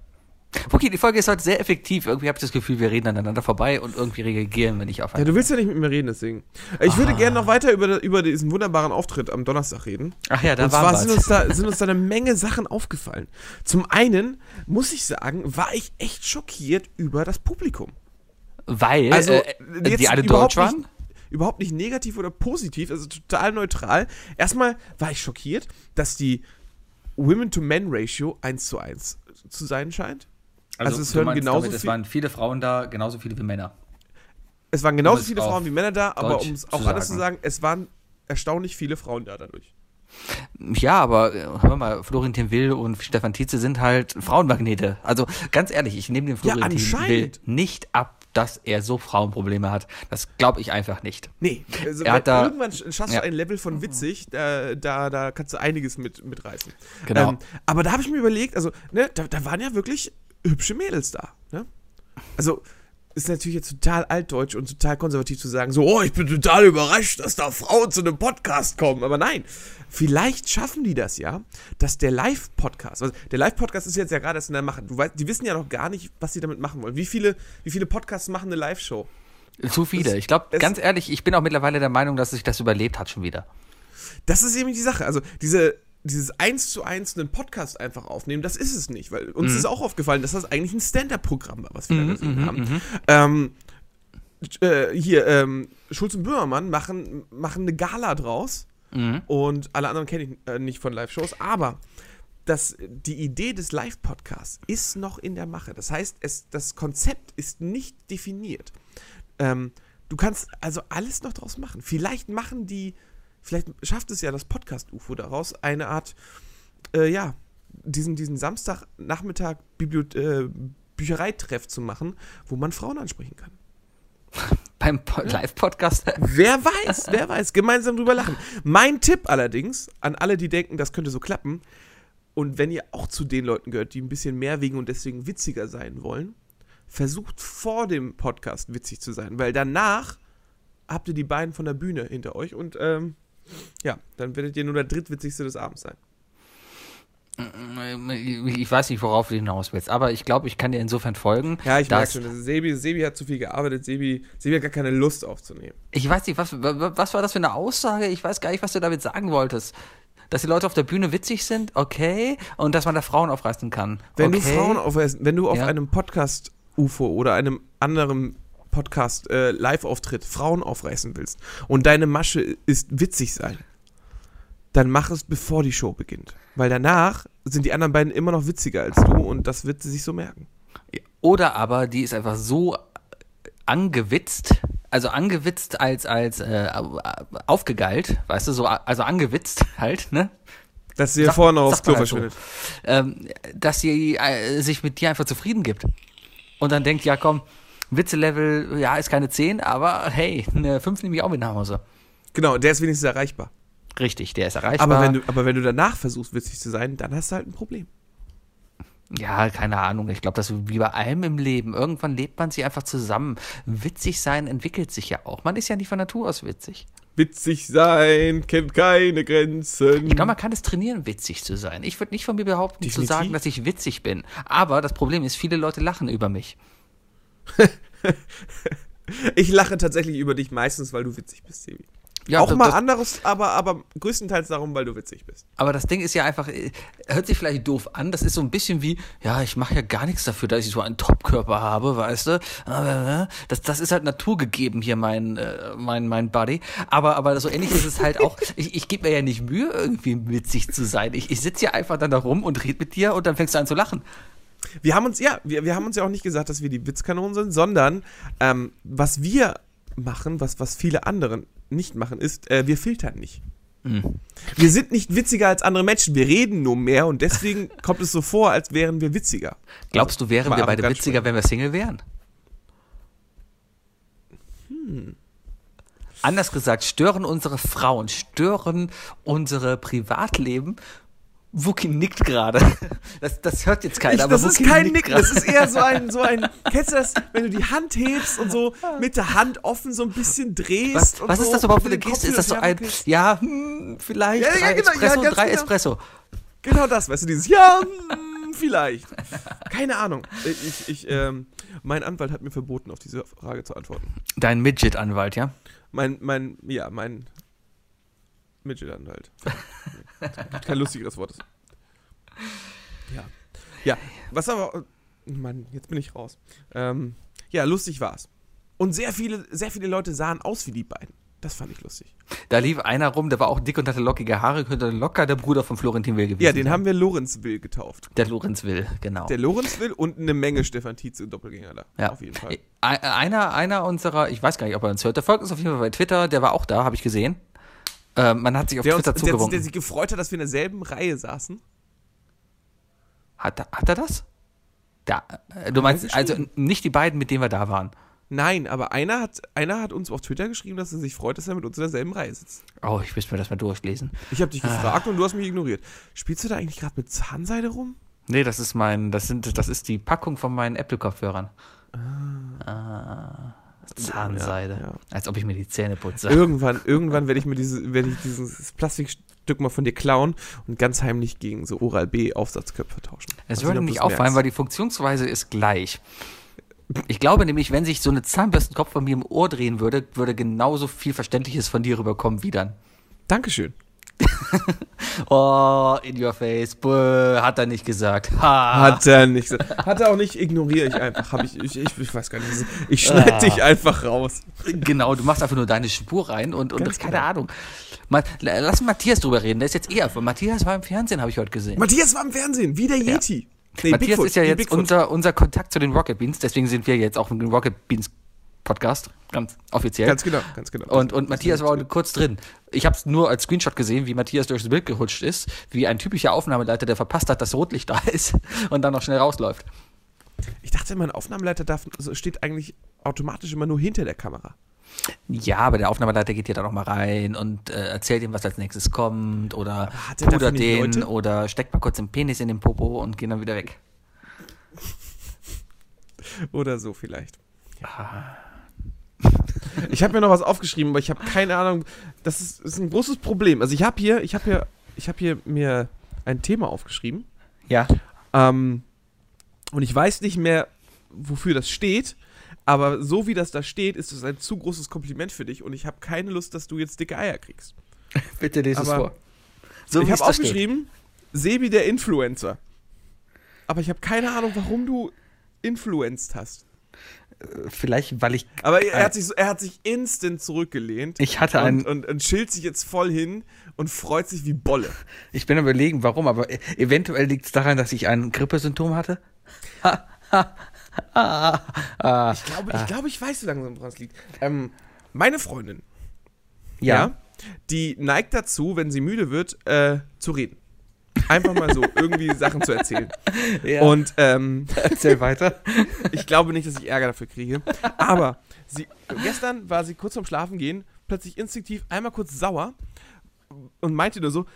Okay, die Folge ist heute sehr effektiv. Irgendwie habe ich das Gefühl, wir reden aneinander vorbei und irgendwie reagieren wir nicht Ja, aufeinander. du willst ja nicht mit mir reden, deswegen. Ich würde Ah. gerne noch weiter über, über diesen wunderbaren Auftritt am Donnerstag reden. Ach ja, da Und war zwar was. sind uns, da, sind uns da eine Menge Sachen aufgefallen. Zum einen, muss ich sagen, war ich echt schockiert über das Publikum. Weil Also, äh, die alle deutsch waren? Nicht, überhaupt nicht negativ oder positiv, also total neutral. Erstmal war ich schockiert, dass die Women-to-Men-Ratio 1 zu 1 zu sein scheint. Also es du hören meinst genauso damit, es waren viele Frauen da, genauso viele wie Männer. Es waren genauso Um es viele Frauen wie Männer da, aber Deutsch um es auch anders zu sagen. es waren erstaunlich viele Frauen da dadurch. Ja, aber äh, hör mal, Florentin Will und Stefan Tietze sind halt Frauenmagnete. Also ganz ehrlich, ich nehme dem Ja, Florentin Will nicht ab, dass er so Frauenprobleme hat. Das glaube ich einfach nicht. Nee, also Er hat da- irgendwann sch- schaffst ja. du ein Level von witzig, da, da, da kannst du einiges mit, mitreißen. Genau. Ähm, aber da habe ich mir überlegt, also, ne, da, da waren ja wirklich hübsche Mädels da. Ne? Also, ist natürlich jetzt total altdeutsch und total konservativ zu sagen, so, oh, ich bin total überrascht, dass da Frauen zu einem Podcast kommen. Aber nein, vielleicht schaffen die das ja, dass der Live-Podcast, also der Live-Podcast ist jetzt ja gerade erst in der Mache. Du weißt, die wissen ja noch gar nicht, was sie damit machen wollen. Wie viele, wie viele Podcasts machen eine Live-Show? Zu viele. Es- Ich glaube, ganz ehrlich, ich bin auch mittlerweile der Meinung, dass sich das überlebt hat schon wieder. Das ist eben die Sache. Also diese, dieses eins zu eins einen Podcast einfach aufnehmen, das ist es nicht, weil uns ist auch aufgefallen, dass das eigentlich ein Stand-up-Programm war, was wir da gesehen haben. Ähm, äh, hier, ähm, Schulz und Böhmermann machen, machen eine Gala draus Mhm. und alle anderen kenne ich äh, nicht von Live-Shows, aber das, die Idee des Live-Podcasts ist noch in der Mache. Das heißt, es, das Konzept ist nicht definiert. Ähm, du kannst also alles noch draus machen. Vielleicht machen die, vielleicht schafft es ja das Podcast-UFO daraus, eine Art, äh, ja, diesen, diesen Samstagnachmittag Bibliot äh, Büchereitreff zu machen, wo man Frauen ansprechen kann. <laughs> Beim Po- Live-Podcast. Wer weiß, <laughs> wer weiß, gemeinsam drüber lachen. Mein Tipp allerdings an alle, die denken, das könnte so klappen, und wenn ihr auch zu den Leuten gehört, die ein bisschen mehr wiegen und deswegen witziger sein wollen, versucht vor dem Podcast witzig zu sein, weil danach habt ihr die beiden von der Bühne hinter euch und ähm, ja, dann werdet ihr nur der drittwitzigste des Abends sein. Ich weiß nicht, worauf du hinaus willst, aber ich glaube, ich kann dir insofern folgen. Ja, ich weiß schon, Sebi, Sebi hat zu viel gearbeitet, Sebi, Sebi hat gar keine Lust aufzunehmen. Ich weiß nicht, was, wa- was war das für eine Aussage? Ich weiß gar nicht, was du damit sagen wolltest. Dass die Leute auf der Bühne witzig sind, okay. Und dass man da Frauen aufreißen kann. Wenn okay. du Frauen auf, wenn du auf Ja. einem Podcast UFO oder einem anderen Podcast äh, Live-Auftritt Frauen aufreißen willst und deine Masche ist witzig sein, dann mach es bevor die Show beginnt, weil danach sind die anderen beiden immer noch witziger als du und das wird sie sich so merken. Oder aber die ist einfach so angewitzt, also angewitzt als, als äh, aufgegeilt, weißt du, so, also angewitzt halt, ne? Dass sie Sag- vorne aufs Klo halt so. verschwindet. ähm, dass sie äh, sich mit dir einfach zufrieden gibt. Und dann denkt, ja komm, Witzelevel, ja, ist keine 10, aber hey, eine 5 nehme ich auch mit nach Hause. Genau, der ist wenigstens erreichbar. Richtig, der ist erreichbar. Aber wenn, du, aber wenn du danach versuchst, witzig zu sein, dann hast du halt ein Problem. Ja, keine Ahnung. Ich glaube, das ist wie bei allem im Leben. Irgendwann lebt man sich einfach zusammen. Witzig sein entwickelt sich ja auch. Man ist ja nicht von Natur aus witzig. Witzig sein kennt keine Grenzen. Ich glaube, man kann es trainieren, witzig zu sein. Ich würde nicht von mir behaupten, Definitiv. zu sagen, dass ich witzig bin. Aber das Problem ist, viele Leute lachen über mich. <laughs> Ich lache tatsächlich über dich meistens, weil du witzig bist, Sebi. Ja, auch das, mal das, anderes, aber, aber größtenteils darum, weil du witzig bist. aber das Ding ist ja einfach, äh, hört sich vielleicht doof an. Das ist so ein bisschen wie, ja, ich mache ja gar nichts dafür, dass ich so einen Topkörper habe, weißt du. Aber, Das, das ist halt naturgegeben hier, mein, äh, mein, mein Body. Aber, aber so ähnlich ist es halt auch, <laughs> ich, ich gebe mir ja nicht Mühe, irgendwie witzig zu sein. Ich, ich sitze ja einfach dann da rum und rede mit dir und dann fängst du an zu lachen. Wir haben uns, ja, wir, wir haben uns ja auch nicht gesagt, dass wir die Witzkanonen sind, sondern ähm, was wir machen, was, was viele anderen nicht machen, ist, äh, wir filtern nicht. Mhm. Wir sind nicht witziger als andere Menschen, wir reden nur mehr und deswegen <laughs> kommt es so vor, als wären wir witziger. Glaubst du, wären mal wir beide witziger, wenn wir Single wären? Anders gesagt, stören unsere Frauen, stören unsere Privatleben. Wookie nickt gerade. <laughs> Das, das hört jetzt keiner. Ich, aber das ist Wookie kein Nicken, das ist eher so ein, so ein, <laughs> kennst du das, wenn du die Hand hebst und so <laughs> mit der Hand offen so ein bisschen drehst? Was, was so ist das überhaupt für eine Geste? Ist das so ein, ja, hm, vielleicht Ja, ja, drei genau, ja, Espresso, ganz drei genau. Espresso. Genau das, weißt du, dieses Ja, hm, vielleicht. Keine Ahnung. Ich, ich, ähm, mein Anwalt hat mir verboten, auf diese Frage zu antworten. Dein Midget-Anwalt, ja? Mein, mein, ja, mein Midget-Anwalt. <laughs> Kein lustigeres Wort. Ja. Ja, was aber, Mann, jetzt bin ich raus. Ähm, ja, lustig war's. Und sehr viele, sehr viele Leute sahen aus wie die beiden. Das fand ich lustig. Da lief einer rum, der war auch dick und hatte lockige Haare, könnte locker der Bruder von Florentin Will gewesen Ja, den sein. haben wir Lorenz Will getauft. Der Lorenz Will, genau. Der Lorenz Will und eine Menge Stefan Tietze Doppelgänger da. Ja. Auf jeden Fall. E- Einer, einer unserer, ich weiß gar nicht, ob er uns hört, der folgt uns auf jeden Fall bei Twitter, der war auch da, habe ich gesehen. Äh, man hat sich auf Der, uns, Twitter der, der zugewunken. sich gefreut hat, dass wir in derselben Reihe saßen. Hat, er- hat er das? Da, äh, du meinst, also nicht die beiden, mit denen wir da waren. Nein, aber einer hat, einer hat uns auf Twitter geschrieben, dass er sich freut, dass er mit uns in derselben Reihe sitzt. Oh, ich müsste mir das mal durchlesen. Ich habe dich Ah. gefragt und du hast mich ignoriert. Spielst du da eigentlich gerade mit Zahnseide rum? Nee, das ist mein, das sind, das ist die Packung von meinen Apple-Kopfhörern. Ah. Zahnseide. Ja, ja. Als ob ich mir die Zähne putze. Irgendwann, irgendwann werde ich mir diese, werde ich dieses Plastikstück mal von dir klauen und ganz heimlich gegen so Oral-B Aufsatzköpfe tauschen. Es würde nicht du's auffallen, weil die Funktionsweise ist gleich. Ich glaube nämlich, wenn sich so eine Zahnbürstenkopf von mir im Ohr drehen würde, würde genauso viel Verständliches von dir rüberkommen wie dann. Dankeschön. <laughs> Oh, in your face. Bäh, hat er nicht gesagt. Ha. Hat er nicht. so- Hat er auch nicht, ignoriere ich einfach. Hab ich, ich, ich, ich weiß gar nicht. Ich schneide Ah. dich einfach raus. Genau, du machst einfach nur deine Spur rein und, und Ganz keine genau. Ahnung. Ma, lass Matthias drüber reden, der ist jetzt eher. Matthias war im Fernsehen, habe ich heute gesehen. Matthias war im Fernsehen, wie der Yeti. Nee, Matthias Bigfoot, ist ja jetzt Bigfoot. unser, unser Kontakt zu den Rocket Beans, deswegen sind wir jetzt auch im Rocket Beans Podcast, ganz offiziell. Ganz genau, ganz genau. Und, und Matthias war kurz drin. Ich habe es nur als Screenshot gesehen, wie Matthias durchs Bild gerutscht ist, wie ein typischer Aufnahmeleiter, der verpasst hat, dass Rotlicht <laughs> da ist und dann noch schnell rausläuft. Ich dachte, mein Aufnahmeleiter darf, also steht eigentlich automatisch immer nur hinter der Kamera. Ja, aber der Aufnahmeleiter geht ja da noch mal rein und äh, erzählt ihm, was als nächstes kommt oder er pudert den Leute? oder steckt mal kurz den Penis in den Popo und geht dann wieder weg. <laughs> Oder so vielleicht. Ich habe mir noch was aufgeschrieben, aber ich habe keine Ahnung. Das ist, ist ein großes Problem. Also ich habe hier, ich habe hier, ich habe hier mir ein Thema aufgeschrieben. Ja. Ähm, und ich weiß nicht mehr, wofür das steht. Aber so wie das da steht, ist es ein zu großes Kompliment für dich und ich habe keine Lust, dass du jetzt dicke Eier kriegst. <laughs> Bitte lese es vor. So ich habe steht. aufgeschrieben, Sebi der Influencer. Aber ich habe keine Ahnung, warum du influenced hast. Vielleicht, weil ich. Aber er hat sich, so- er hat sich instant zurückgelehnt. Ich hatte einen. und, und, und chillt sich jetzt voll hin und freut sich wie Bolle. Ich bin am überlegen, warum, aber e- eventuell liegt es daran, dass ich ein Grippesymptom hatte. Ha, ha, ah, ah. Ich glaube, ich, glaube, ich weiß, wie langsam woran es liegt. Ähm, meine Freundin, Ja. die neigt dazu, wenn sie müde wird, äh, zu reden. Einfach mal so, irgendwie Sachen zu erzählen. <laughs> ja. Und ähm, erzähl weiter. <laughs> ich glaube nicht, dass ich Ärger dafür kriege. Aber sie, gestern war sie kurz vorm Schlafen gehen, plötzlich instinktiv einmal kurz sauer und meinte nur so: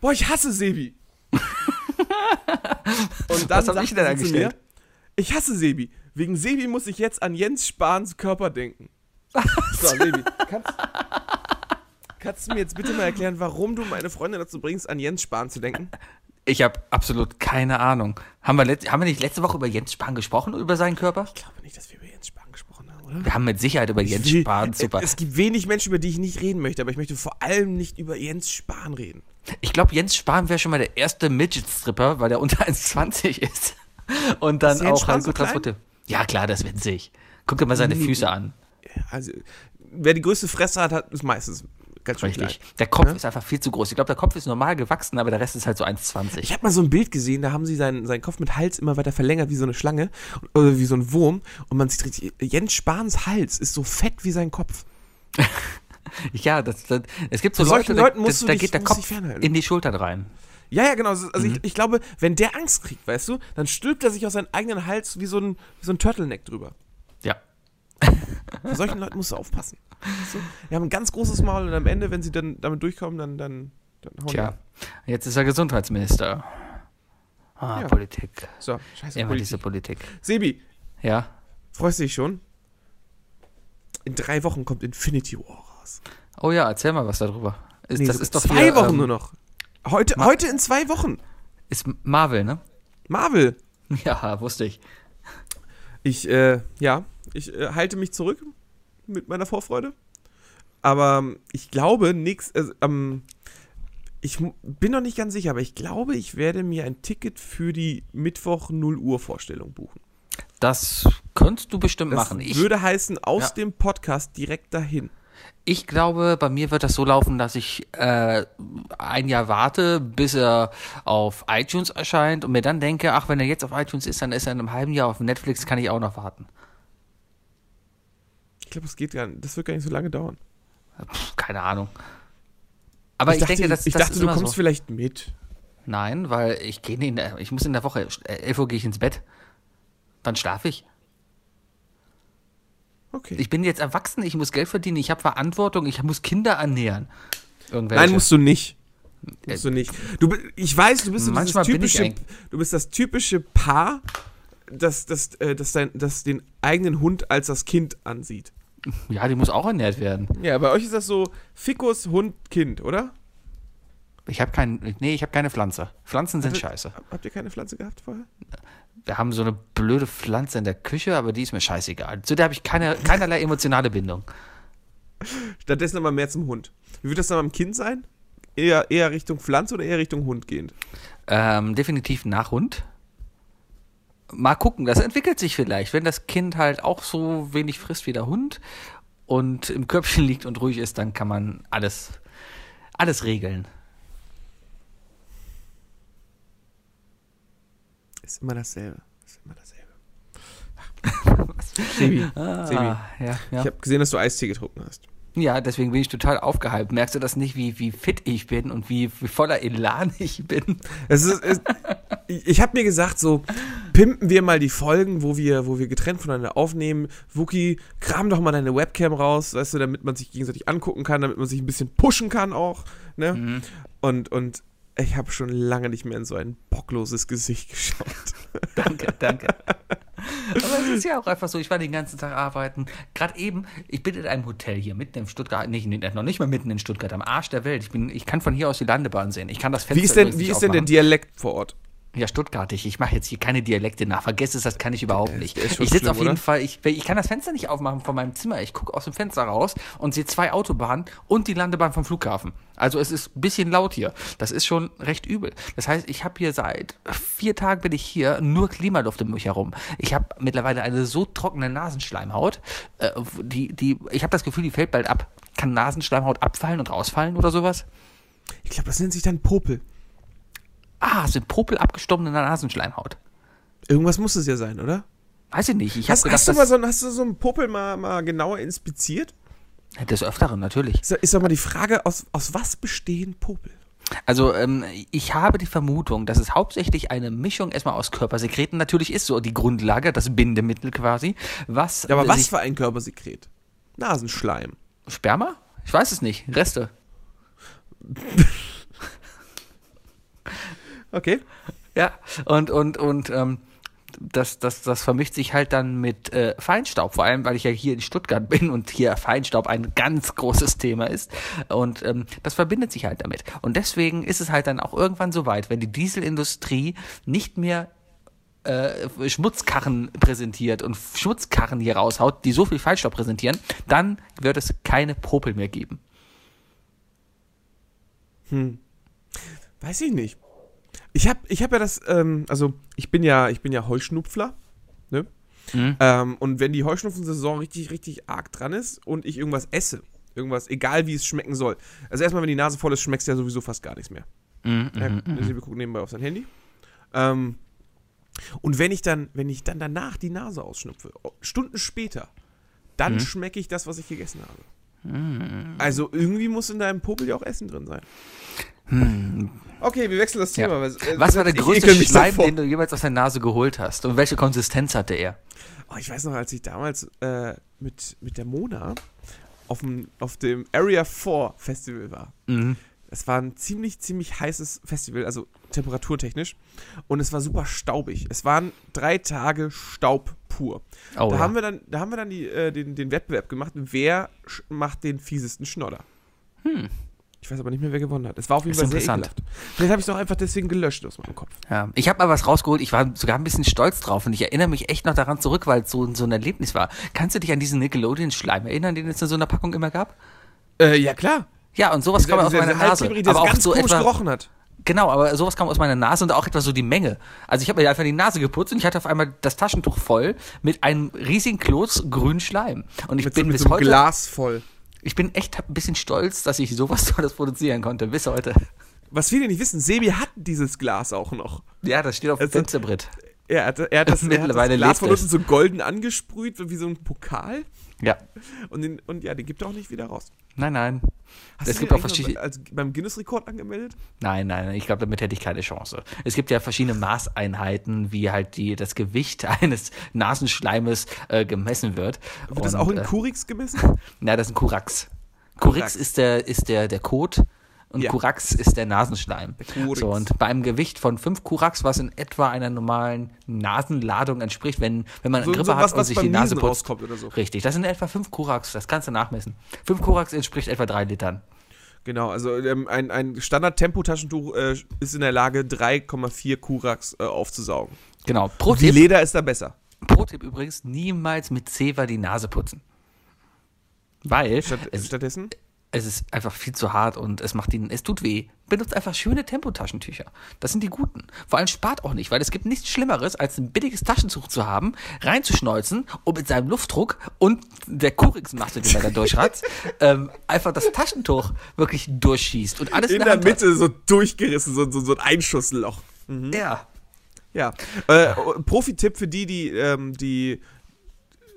Boah, ich hasse Sebi. <laughs> und dann Was hab ich denn sie zu mir? Ich hasse Sebi. Wegen Sebi muss ich jetzt an Jens Spahns Körper denken. So, Sebi, kannst, kannst du mir jetzt bitte mal erklären, warum du meine Freundin dazu bringst, an Jens Spahn zu denken? Ich habe absolut keine Ahnung. Haben wir, haben wir nicht letzte Woche über Jens Spahn gesprochen, über seinen Körper? Ich glaube nicht, dass wir über Jens Spahn gesprochen haben, oder? Wir haben mit Sicherheit über Jens Ich <laughs> will- Spahn super. Es gibt wenig Menschen, über die ich nicht reden möchte, aber ich möchte vor allem nicht über Jens Spahn reden. Ich glaube, Jens Spahn wäre schon mal der erste Midget-Stripper, weil der unter <laughs> 1,20 ist. Und dann Ist Jens auch halt gut transportiert. Ja, klar, das ist winzig. Guck dir mal seine. Füße an. Also, wer die größte Fresse hat, hat ist meistens ganz schön Richtig. klein. Der Kopf Ja? ist einfach viel zu groß. Ich glaube, der Kopf ist normal gewachsen, aber der Rest ist halt so 1,20. Ich habe mal so ein Bild gesehen, da haben sie seinen, seinen Kopf mit Hals immer weiter verlängert, wie so eine Schlange oder wie so ein Wurm. Und man sieht richtig, Jens Spahns Hals ist so fett wie sein Kopf. <laughs> Ja, das, das, es gibt so Leute, Leuten da, musst da, du da dich- geht der Kopf in die Schultern rein. Ja, ja, genau. Also also Mhm. ich, ich glaube, wenn der Angst kriegt, weißt du, dann stülpt er sich aus seinem eigenen Hals wie so ein, wie so ein Turtleneck drüber. <laughs> Vor solchen Leuten musst du aufpassen. Du? Die haben ein ganz großes Maul und am Ende, wenn sie dann damit durchkommen, dann, dann, dann hauen die Tja, ab. jetzt ist er Gesundheitsminister. Ah, Ja. Politik. So, scheiße. Immer Politik. diese Politik. Sebi, Ja. freust du dich schon? In drei Wochen kommt Infinity War raus. Oh ja, erzähl mal was darüber. Ist, Nee, das so ist doch zwei hier, Wochen ähm, nur noch. Heute, Ma- heute in zwei Wochen. Ist Marvel, ne? Marvel. <laughs> Ja, wusste ich. Ich, äh, ja, ich äh, halte mich zurück mit meiner Vorfreude. Aber ähm, ich glaube, nix, äh, ähm, ich bin noch nicht ganz sicher, aber ich glaube, ich werde mir ein Ticket für die Mittwoch 0 Uhr Vorstellung buchen. Das könntest du bestimmt Das machen. Ich, würde heißen, aus Ja. dem Podcast direkt dahin. Ich glaube, bei mir wird das so laufen, dass ich äh, ein Jahr warte, bis er auf iTunes erscheint und mir dann denke, ach, wenn er jetzt auf iTunes ist, dann ist er in einem halben Jahr auf Netflix, kann ich auch noch warten. Ich glaube, das geht gar nicht, das wird gar nicht so lange dauern. Pff, keine Ahnung. Aber ich, dachte, denke, das, ich das dachte ist du kommst so. vielleicht mit. Nein, weil ich gehe in der, ich muss in der Woche, äh, 11 Uhr gehe ich ins Bett. Dann schlafe ich. Okay. Ich bin jetzt erwachsen, ich muss Geld verdienen, ich habe Verantwortung, ich muss Kinder ernähren. Irgendwelche. Nein, musst du nicht. Musst du nicht. Du, ich weiß, du bist so Manchmal ich typische, du bist das typische Paar, das, das, äh, das, dein, das den eigenen Hund als das Kind ansieht. Ja, die muss auch ernährt werden. Ja, bei euch ist das so Fikus, Hund, Kind, oder? Ich habe kein, nee, ich habe keine Pflanze. Pflanzen sind Also- scheiße. Habt ihr keine Pflanze gehabt vorher? Wir haben so eine blöde Pflanze in der Küche, aber die ist mir scheißegal. Zu der habe ich keine, keinerlei emotionale Bindung. Stattdessen aber mehr zum Hund. Wie wird das dann beim Kind sein? Eher, eher Richtung Pflanze oder eher Richtung Hund gehend? Ähm, definitiv nach Hund. Mal gucken, das entwickelt sich vielleicht. Wenn das Kind halt auch so wenig frisst wie der Hund und im Körbchen <laughs> liegt und ruhig ist, dann kann man alles, alles regeln. Ist immer dasselbe. Ist immer dasselbe. Sebi, <laughs> Sebi. Ah, ja, ja. ich habe gesehen, dass du Eistee getrunken hast. Ja, deswegen bin ich total aufgehypt. Merkst du das nicht, wie, wie fit ich bin und wie, wie voller Elan <laughs> ich bin? Es ist, es, ich ich habe mir gesagt, so pimpen wir mal die Folgen, wo wir, wo wir getrennt voneinander aufnehmen. Wookie, kram doch mal deine Webcam raus, weißt du, damit man sich gegenseitig angucken kann, damit man sich ein bisschen pushen kann auch. Ne? Mhm. Und, und ich habe schon lange nicht mehr in so ein bockloses Gesicht geschaut. <laughs> Danke, danke. <laughs> Aber es ist ja auch einfach so, ich war den ganzen Tag arbeiten. Gerade eben, ich bin in einem Hotel hier mitten in Stuttgart, nicht, noch nicht mal mitten in Stuttgart, am Arsch der Welt. Ich, bin, ich kann von hier aus die Landebahn sehen. Ich kann das Fenster Wie ist denn, wie ist denn der. Dialekt vor Ort? Ja, Stuttgartig. Ich mache jetzt hier keine Dialekte nach. Vergesst es, das kann ich überhaupt nicht. Ich sitze auf jeden oder? Fall, ich, ich kann das Fenster nicht aufmachen von meinem Zimmer. Ich gucke aus dem Fenster raus und sehe zwei Autobahnen und die Landebahn vom Flughafen. Also es ist ein bisschen laut hier. Das ist schon recht übel. Das heißt, ich habe hier seit vier Tagen bin ich hier, nur Klimaluft um mich herum. Ich habe mittlerweile eine so trockene Nasenschleimhaut, äh, die, die, ich habe das Gefühl, die fällt bald ab. Kann Nasenschleimhaut abfallen und rausfallen oder sowas? Ich glaube, das nennt sich dann Popel. Ah, sind Popel abgestorbene Nasenschleimhaut. Irgendwas muss es ja sein, oder? Weiß ich nicht. Ich Hast, gedacht, hast, du mal so, hast du so einen Popel mal, mal genauer inspiziert? Des Öfteren, natürlich. Ist, ist doch mal die Frage, aus, aus was bestehen Popel? Also, ähm, ich habe die Vermutung, dass es hauptsächlich eine Mischung erstmal aus Körpersekreten natürlich ist, so die Grundlage, das Bindemittel quasi. Was, Ja, aber was für ein Körpersekret? Nasenschleim. Sperma? Ich weiß es nicht. Reste. <laughs> Okay. Ja, und, und, und, ähm, das, das, das vermischt sich halt dann mit äh, Feinstaub, vor allem weil ich ja hier in Stuttgart <laughs> bin und hier Feinstaub ein ganz großes Thema ist. Und ähm, das verbindet sich halt damit. Und deswegen ist es halt dann auch irgendwann so weit, wenn die Dieselindustrie nicht mehr äh, Schmutzkarren präsentiert und Schmutzkarren hier raushaut, die so viel Feinstaub präsentieren, dann wird es keine Popel mehr geben. Weiß ich nicht. Ich habe ich hab ja das, ähm, also ich bin ja, ich bin ja Heuschnupfler, ne? Mhm. Ähm, und wenn die Heuschnupfensaison richtig, richtig arg dran ist und ich irgendwas esse, irgendwas, egal wie es schmecken soll. Also erstmal, wenn die Nase voll ist, schmeckst du ja sowieso fast gar nichts mehr. Mhm, Ja, mhm, der Silbe guckt nebenbei auf sein Handy. Ähm, und wenn ich dann, wenn ich dann danach die Nase ausschnupfe, Stunden später, dann Mhm. schmecke ich das, was ich gegessen habe. Also irgendwie muss in deinem Popel ja auch Essen drin sein. Okay, wir wechseln das Ja. Thema. weil, äh, Was war der größte <laughs> Schleim, den du jemals aus der Nase geholt hast? Und welche Konsistenz hatte er? Oh, ich weiß noch, als ich damals äh, mit, mit der Mona auf dem, auf dem Area 4 Festival war. Mhm. Es war ein ziemlich, ziemlich heißes Festival, also temperaturtechnisch. Und es war super staubig. Es waren drei Tage Staub pur. Oh, da, ja. haben wir dann, da haben wir dann die, äh, den, den Wettbewerb gemacht, wer macht den fiesesten Schnodder. Ich weiß aber nicht mehr, wer gewonnen hat. Es war auf jeden Fall sehr interessant. ekelhaft. Vielleicht habe ich es auch einfach deswegen gelöscht aus meinem Kopf. Ja, ich habe mal was rausgeholt, ich war sogar ein bisschen stolz drauf und ich erinnere mich echt noch daran zurück, weil es so, so ein Erlebnis war. Kannst du dich an diesen Nickelodeon-Schleim erinnern, den es in so einer Packung immer gab? Äh, ja, klar. Ja, und sowas kam aus meiner Nase. Der Aber auch so etwa, gerochen hat. genau, aber sowas kam aus meiner Nase und auch etwa so die Menge. Also ich habe mir einfach die Nase geputzt und ich hatte auf einmal das Taschentuch voll mit einem riesigen Kloß grünen Schleim. Und ich Mit so, bin mit bis so einem heute Glas voll. Ich bin echt ein bisschen stolz, dass ich sowas <laughs> Tolles produzieren konnte, bis heute. Was viele nicht wissen, Sebi hat dieses Glas auch noch. Ja, das steht auf dem Also- Fensterbrett. Er hat, er hat das, er hat <laughs> das Glas von unten so golden angesprüht, wie so ein Pokal. Ja. Und, den, und ja, den gibt er auch nicht wieder raus. Nein, nein. Hast Es du gibt auch verschiedene- als, beim Guinness-Rekord angemeldet? Nein, nein, ich glaube, damit hätte ich keine Chance. Es gibt ja verschiedene Maßeinheiten, wie halt die, das Gewicht <laughs> eines Nasenschleimes äh, gemessen wird. Wird das Und, auch in äh, Kurix gemessen? Na, das ist ein Kurax. Kurax ist der, ist der, der Kot und Ja. Kurax ist der Nasenschleim. So, und bei einem Gewicht von 5 Kurax, was in etwa einer normalen Nasenladung entspricht, wenn, wenn man So, Grippe so hat was, und was sich beim die Nase Niesen putzt. oder so. Richtig, das sind etwa 5 Kurax, das kannst du nachmessen. 5 Kurax entspricht etwa 3 Litern. Genau, also ähm, ein, ein Standard-Tempotaschentuch äh, ist in der Lage, 3,4 Kurax äh, aufzusaugen. Genau. Pro Die Tipp, Leder ist da besser. Pro Tipp übrigens, niemals mit Zewa die Nase putzen. Weil Statt, es, stattdessen? Es ist einfach viel zu hart und es macht ihnen, es tut weh. Benutzt einfach schöne Tempotaschentücher. Das sind die guten. Vor allem spart auch nicht, weil es gibt nichts Schlimmeres, als ein billiges Taschentuch zu haben, reinzuschneuzen und mit seinem Luftdruck und der Kurixmasse, die man da durchratzt, <laughs> ähm, einfach das Taschentuch wirklich durchschießt und alles In in, der hat. Mitte so durchgerissen, so, so, so ein Einschussloch. Ja. Ja. Äh, Profi-Tipp für die, die, ähm, die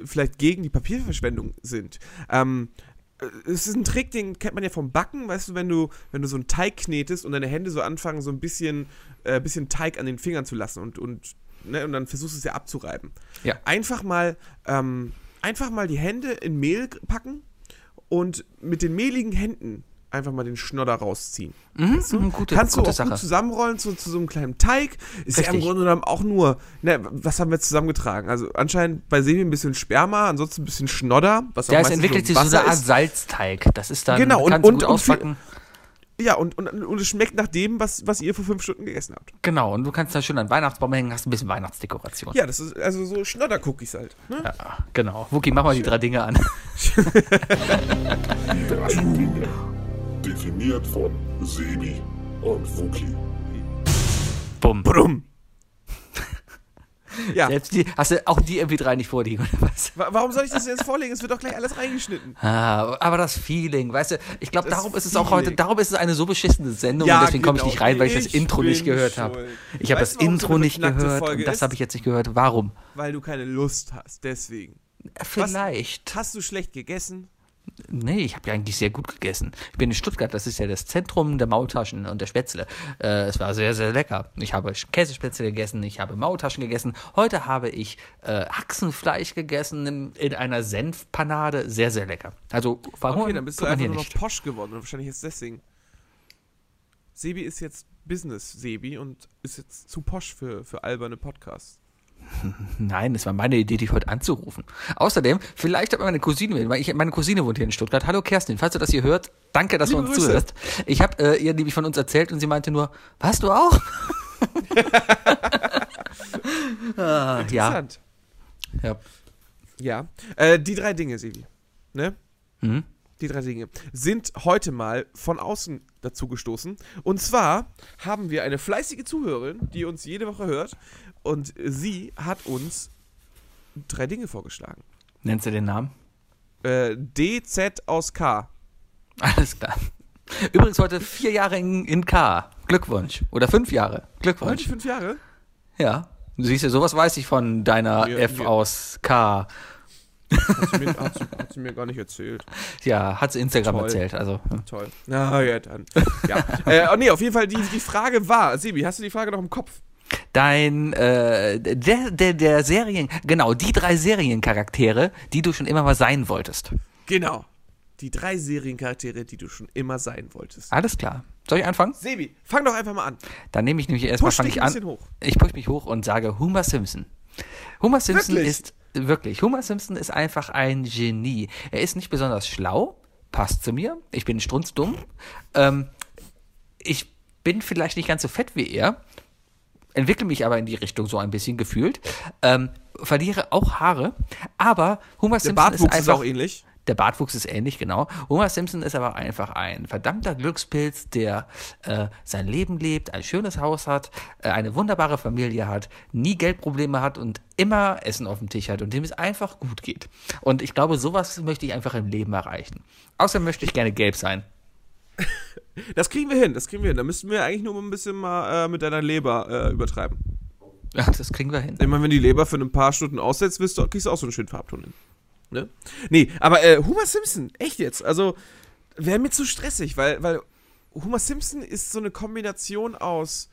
vielleicht gegen die Papierverschwendung sind. Ähm, äh, es ist ein Trick, den kennt man ja vom Backen, weißt du, wenn du, wenn du so einen Teig knetest und deine Hände so anfangen, so ein bisschen, äh, bisschen Teig an den Fingern zu lassen und, und, ne, und dann versuchst du es ja abzureiben. Ja. Einfach mal, ähm, einfach mal die Hände in Mehl packen und mit den mehligen Händen einfach mal den Schnodder rausziehen. Mhm, Weißt du? mhm, gute, Kannst du gute auch Sache. gut zusammenrollen zu, zu so einem kleinen Teig. Ist ja im Richtig. Grunde genommen auch nur, ne, was haben wir jetzt zusammengetragen? Also anscheinend bei Sebi ein bisschen Sperma, ansonsten ein bisschen Schnodder. Was es meistens entwickelt sich so eine Art ist. Salzteig. Das ist dann, Genau, und- du und- gut auspacken. Ja, und, und, und es schmeckt nach dem, was, was ihr vor fünf Stunden gegessen habt. Genau, und du kannst da schön an den Weihnachtsbaum hängen, hast ein bisschen Weihnachtsdekoration. Ja, das ist also so Schnodder-Cookies halt. Ne? Ja, genau. Wookie, mach mal die drei Dinge an. <laughs> <laughs> Definiert von Sebi und Wookie. Bumm. Brumm. <laughs> Ja, Selbst die, hast du auch die MP3 nicht vorliegen, oder was? wa- warum soll ich das jetzt vorlegen? Es wird doch gleich alles reingeschnitten. Ah, aber das Feeling, weißt du, ich glaube, Das darum ist es auch heute, darum ist es eine so beschissene Sendung Ja, und deswegen komme ich genau. nicht rein, weil ich das Ich Intro nicht gehört habe. Ich habe das so Intro eine nicht gehört Folge und das habe ich jetzt nicht gehört. Warum? Weil du keine Lust hast, deswegen. Vielleicht. Hast du schlecht gegessen? Nee, ich habe ja eigentlich sehr gut gegessen. Ich bin in Stuttgart, das ist ja das Zentrum der Maultaschen und der Spätzle. Äh, es war sehr, sehr lecker. Ich habe Käsespätzle gegessen, ich habe Maultaschen gegessen. Heute habe ich äh, Haxenfleisch gegessen in, in einer Senfpanade. Sehr, sehr lecker. Also, warum Okay, dann bist du einfach nur noch posch geworden. Wahrscheinlich jetzt deswegen. Sebi ist jetzt Business-Sebi und ist jetzt zu posch für, für alberne Podcasts. <laughs> Nein, das war meine Idee, dich heute anzurufen. Außerdem, vielleicht hat meine Cousine, weil ich, meine Cousine wohnt hier in Stuttgart. Hallo Kerstin, falls du das hier hört, danke, dass Liebe du uns Grüße. zuhörst. Ich habe äh, ihr nämlich von uns erzählt und sie meinte nur, warst du auch? <laughs> ah, ja, Interessant. ja. Ja. Äh, die drei Dinge, Sebi. Ne? Mhm. Die drei Dinge sind heute mal von außen dazu gestoßen. Und zwar haben wir eine fleißige Zuhörerin, die uns jede Woche hört. Und sie hat uns drei Dinge vorgeschlagen. Nennst du den Namen? Äh, DZ aus K. Alles klar. Übrigens heute vier Jahre in, in K. Glückwunsch. Oder fünf Jahre. Heute Glückwunsch. fünf Jahre? Ja. Du siehst ja, sowas weiß ich von deiner Ja, F ja. aus K. Hat sie, mir, hat, sie, hat sie mir gar nicht erzählt. Ja, hat sie Instagram Toll. erzählt. Also, hm. Toll. Na ja, dann. Ja. äh, oh, nee, auf jeden Fall, die, die Frage war, Sebi, hast du die Frage noch im Kopf? Dein, äh, der, der, der Serien, genau, die drei Seriencharaktere, die du schon immer mal sein wolltest. Genau. Die drei Seriencharaktere, die du schon immer sein wolltest. Alles klar. Soll ich anfangen? Sebi, fang doch einfach mal an. Dann nehme ich nämlich erstmal, dich ich ein an. bisschen hoch. Ich push mich hoch und sage Homer Simpson. Homer Simpson Wirklich? ist wirklich, Homer Simpson ist einfach ein Genie. Er ist nicht besonders schlau, passt zu mir. Ich bin strunzdumm. Ähm, ich bin vielleicht nicht ganz so fett wie er, entwickle mich aber in die Richtung so ein bisschen gefühlt. Ähm, verliere auch Haare, aber Homer Simpson ist Bartwuchs ist, einfach auch ähnlich. Der Bartwuchs ist ähnlich, genau. Homer Simpson ist aber einfach ein verdammter Glückspilz, der äh, sein Leben lebt, ein schönes Haus hat, äh, eine wunderbare Familie hat, nie Geldprobleme hat und immer Essen auf dem Tisch hat und dem es einfach gut geht. Und ich glaube, sowas möchte ich einfach im Leben erreichen. Außerdem möchte ich gerne gelb sein. Das kriegen wir hin, das kriegen wir hin. Da müssten wir eigentlich nur ein bisschen mal äh, mit deiner Leber äh, übertreiben. Ja, das kriegen wir hin. Ich meine, wenn die Leber für ein paar Stunden aussetzt, wirst du, kriegst du auch so einen schönen Farbton hin. Ne? Nee, aber äh, Homer Simpson, echt jetzt. Also, wäre mir zu stressig, weil, weil Homer Simpson ist so eine Kombination aus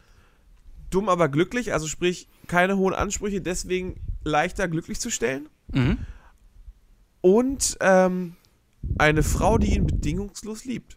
dumm, aber glücklich, also sprich, keine hohen Ansprüche, deswegen leichter glücklich zu stellen. Mhm. Und ähm, eine Frau, die ihn bedingungslos liebt.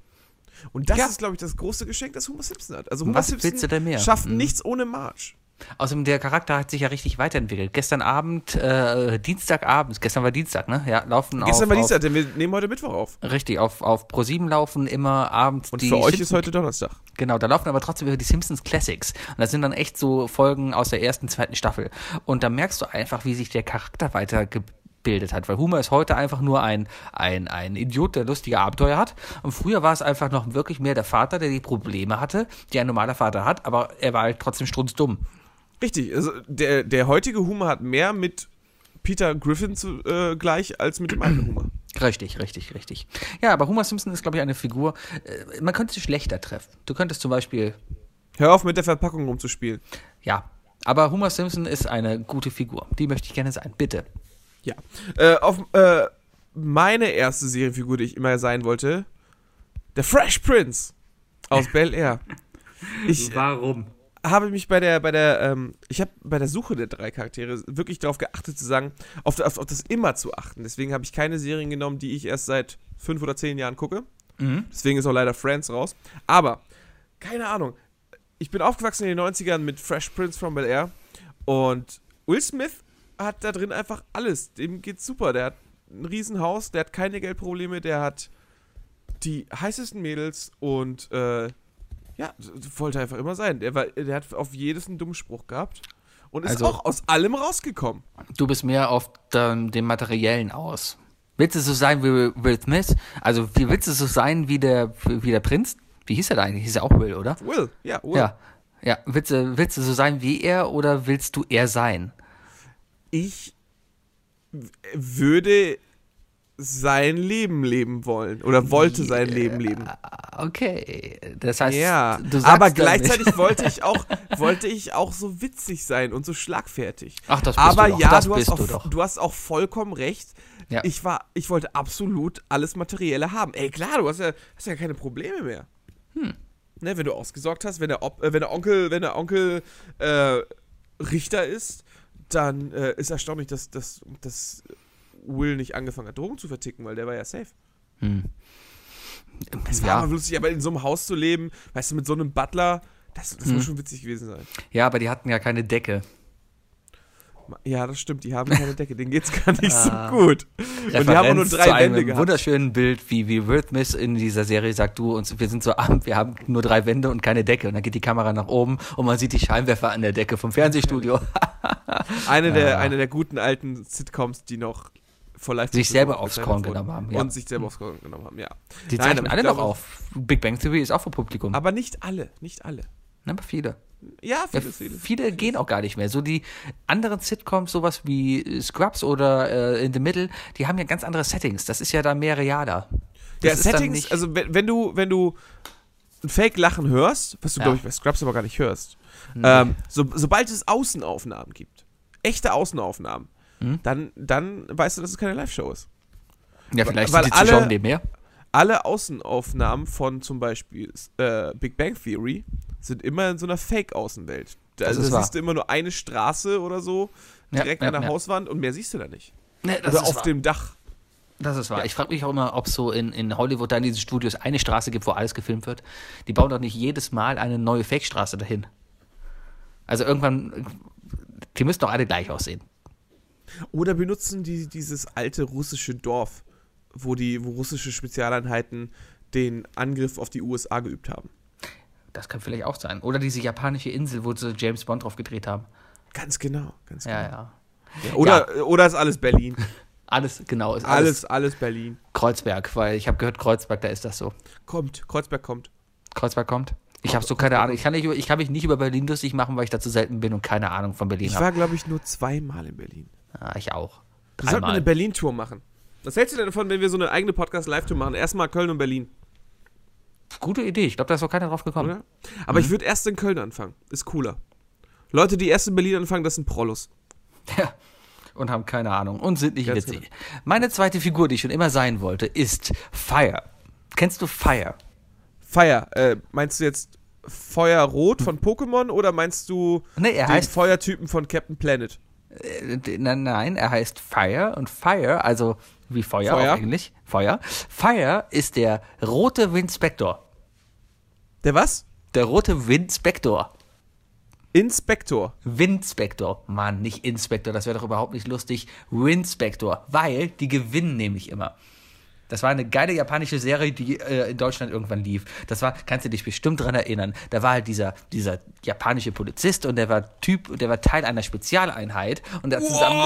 Und das Ja. ist, glaube ich, das große Geschenk, das Homer Simpson hat. Also Homer Was Simpson schafft Mhm. nichts ohne Marge. Außerdem, der Charakter hat sich ja richtig weiterentwickelt. Gestern Abend, äh, Dienstagabend, gestern war Dienstag, ne? Ja, laufen Gestern auf, war auf, Dienstag, denn wir nehmen heute Mittwoch auf. Richtig, auf, auf ProSieben laufen immer abends Und die für euch Simpsons- ist heute Donnerstag. Genau, da laufen aber trotzdem über die Simpsons Classics. Und das sind dann echt so Folgen aus der ersten, zweiten Staffel. Und da merkst du einfach, wie sich der Charakter weitergebildet hat. Weil Homer ist heute einfach nur ein, ein, ein Idiot, der lustige Abenteuer hat. Und früher war es einfach noch wirklich mehr der Vater, der die Probleme hatte, die ein normaler Vater hat, aber er war halt trotzdem strunzdumm. Richtig, also der, der heutige Humor hat mehr mit Peter Griffin zu, äh, gleich als mit dem alten <clears throat> Humor. Richtig, richtig, richtig. Ja, aber Homer Simpson ist, glaube ich, eine Figur, äh, man könnte sie schlechter treffen. Du könntest zum Beispiel, Hör auf mit der Verpackung rumzuspielen. ja, aber Homer Simpson ist eine gute Figur. Die möchte ich gerne sein, bitte. Ja. Äh, auf äh, meine erste Serienfigur, die ich immer sein wollte, der Fresh Prince aus Bel Air. <laughs> Ich Warum? habe mich bei der, bei der, ähm, ich habe bei der Suche der drei Charaktere wirklich darauf geachtet zu sagen, auf, auf, auf das immer zu achten. Deswegen habe ich keine Serien genommen, die ich erst seit fünf oder zehn Jahren gucke. Mhm. Deswegen ist auch leider Friends raus. Aber, keine Ahnung. Ich bin aufgewachsen in den 90ern mit Fresh Prince from Bel Air und Will Smith hat da drin einfach alles. Dem geht's super. Der hat ein Riesenhaus, der hat keine Geldprobleme, der hat die heißesten Mädels und äh, ja, wollte einfach immer sein. Der, war, der hat auf jedes einen dummen Spruch gehabt und ist Also- auch aus allem rausgekommen. Du bist mehr auf dem, dem Materiellen aus. Willst du so sein wie Will Smith? Also, wie willst du so sein wie der, wie der Prinz? Wie hieß er da eigentlich? Hieß er auch Will, oder? Will, ja, Will. Ja. Ja, willst du, willst du so sein wie er oder willst du er sein? Ich würde sein Leben leben wollen oder wollte sein Leben leben. Ah, Okay. Das heißt, Ja, aber gleichzeitig wollte ich auch <laughs> wollte ich auch so witzig sein und so schlagfertig. Ach, das bist aber du doch. ja, das du hast, auch, du du hast auch vollkommen recht. Ja. Ich war ich wollte absolut alles materielle haben. Ey, klar, du hast ja hast ja keine Probleme mehr. Hm. Ne, wenn du ausgesorgt hast, wenn der, Op äh, wenn der Onkel, wenn der Onkel äh, Richter ist, dann äh, ist erstaunlich, dass, dass, dass Will nicht angefangen hat, Drogen zu verticken, weil der war ja safe. Hm. Das war Ja. aber lustig, aber in so einem Haus zu leben, weißt du, mit so einem Butler, das, das Hm. muss schon witzig gewesen sein. ja, aber die hatten ja keine Decke. Ja, das stimmt, die haben keine Decke, denen geht's gar nicht Ah. so gut. Und die haben auch nur Referenz drei zu einem Wände gehabt. wunderschönen Bild, wie, wie Will Smith in dieser Serie sagt, du, uns, wir sind so arm, wir haben nur drei Wände und keine Decke. Und dann geht die Kamera nach oben und man sieht die Scheinwerfer an der Decke vom Fernsehstudio. <laughs> Eine der, Ja. eine der guten alten Sitcoms, die noch vor live Sich selber aufs Korn genommen haben, ja. Und sich selber aufs Korn genommen haben, ja. Die Nein, zeichnen ich alle noch auf. Big Bang Theory ist auch für Publikum. Aber nicht alle, nicht alle. aber viele. Ja, Ja, viele, viele. viele gehen auch gar nicht mehr. So die anderen Sitcoms, sowas wie Scrubs oder äh, In the Middle, die haben ja ganz andere Settings. Das ist ja da mehr realer. Das Ja, Settings, also wenn, wenn du, wenn du ein Fake-Lachen hörst, was du, Ja. glaube ich, bei Scrubs aber gar nicht hörst, Nee. ähm, so, sobald es Außenaufnahmen gibt, echte Außenaufnahmen, Hm? dann, dann weißt du, dass es keine Live-Show ist. ja, vielleicht weil sind die Zuschauer alle- nebenher. Alle Außenaufnahmen von zum Beispiel äh, Big Bang Theory sind immer in so einer Fake-Außenwelt. Also, da wahr. siehst du immer nur eine Straße oder so, Ja, direkt ja, an der ja. Hauswand und mehr siehst du da nicht. Nee, das Oder auf wahr. dem Dach. Das ist wahr. Ich frage mich auch immer, ob es so in, in Hollywood da in diesen Studios eine Straße gibt, wo alles gefilmt wird. Die bauen doch nicht jedes Mal eine neue Fake-Straße dahin. Also irgendwann, die müssen doch alle gleich aussehen. Oder benutzen die dieses alte russische Dorf, wo die wo russische Spezialeinheiten den Angriff auf die USA geübt haben. Das kann vielleicht auch sein. Oder diese japanische Insel, wo sie James Bond drauf gedreht haben. Ganz genau, ganz genau. Ja, ja. Oder, oder ist alles Berlin? <laughs> Alles, genau. Ist alles, Alles, alles Berlin. Kreuzberg, weil ich habe gehört, Kreuzberg, da ist das so. Kommt, Kreuzberg kommt. Kreuzberg kommt. Ich habe so keine Ahnung. Ich kann, nicht, ich kann mich nicht über Berlin lustig machen, weil ich da zu selten bin und keine Ahnung von Berlin Ich habe. war, glaube ich, nur zweimal in Berlin. Ah, ich auch. Wir sollten Dreimal. eine Berlin-Tour machen. Was hältst du denn davon, wenn wir so eine eigene Podcast-Live-Tour machen? Erstmal Köln und Berlin, Gute Idee. Ich glaube, da ist noch keiner drauf gekommen. oder? Aber ich würde erst in Köln anfangen. Ist cooler. Leute, die erst in Berlin anfangen, das sind Prollos. Ja. Und haben keine Ahnung und sind nicht Ganz witzig. Meine zweite Figur, die ich schon immer sein wollte, ist Fire. Kennst du Fire? Fire, äh, meinst du jetzt Feuerrot von Pokémon oder meinst du Nee, er den heißt Feuertypen von Captain Planet? Äh, Nein, nein, er heißt Fire und Fire, also wie Feuer, Feuer. auf Englisch, Feuer. Fire ist der rote Windspector. Der was? Der rote Windspector. Inspektor. Windspector. Mann, nicht Inspector, das wäre doch überhaupt nicht lustig. Windspector, weil die gewinnen nämlich immer. Das war eine geile japanische Serie, die äh, in Deutschland irgendwann lief. Das war, kannst du dich bestimmt dran erinnern. Da war halt dieser, dieser japanische Polizist und der war Typ, der war Teil einer Spezialeinheit und der hat zusammen mit,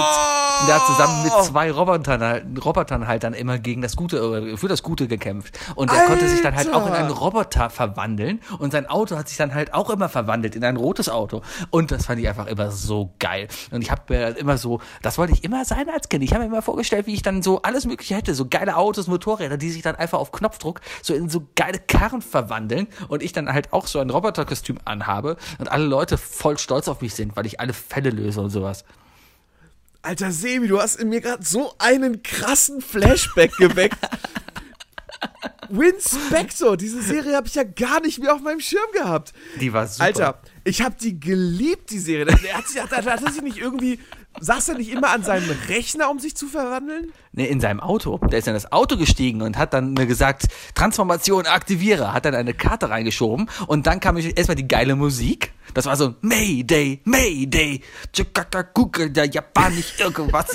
und der hat zusammen mit zwei Robotern, halt- Robotern halt dann immer gegen das Gute, äh, für das Gute gekämpft. Und der konnte sich dann halt auch in einen Roboter verwandeln und sein Auto hat sich dann halt auch immer verwandelt in ein rotes Auto. Und das fand ich einfach immer so geil. Und ich habe mir halt immer so, das wollte ich immer sein als Kind. Ich habe mir immer vorgestellt, wie ich dann so alles Mögliche hätte, so geile Autos, Motorräder, die sich dann einfach auf Knopfdruck so in so geile Karren verwandeln und ich dann halt auch so ein Roboterkostüm anhabe und alle Leute voll stolz auf mich sind, weil ich alle Fälle löse und sowas. Alter Sebi, du hast in mir gerade so einen krassen Flashback geweckt. <laughs> Winspector, diese Serie habe ich ja gar nicht mehr auf meinem Schirm gehabt. Die war super. Alter, ich habe die geliebt, die Serie. Der hat, hat, hat, hat er sich nicht irgendwie, saß er nicht immer an seinem Rechner, um sich zu verwandeln? Nee, in seinem Auto. Der ist in das Auto gestiegen und hat dann mir gesagt, Transformation aktiviere. Hat dann eine Karte reingeschoben und dann kam erstmal die geile Musik. Das war so Mayday, Mayday, Chikakakuke, der Japanisch irgendwas,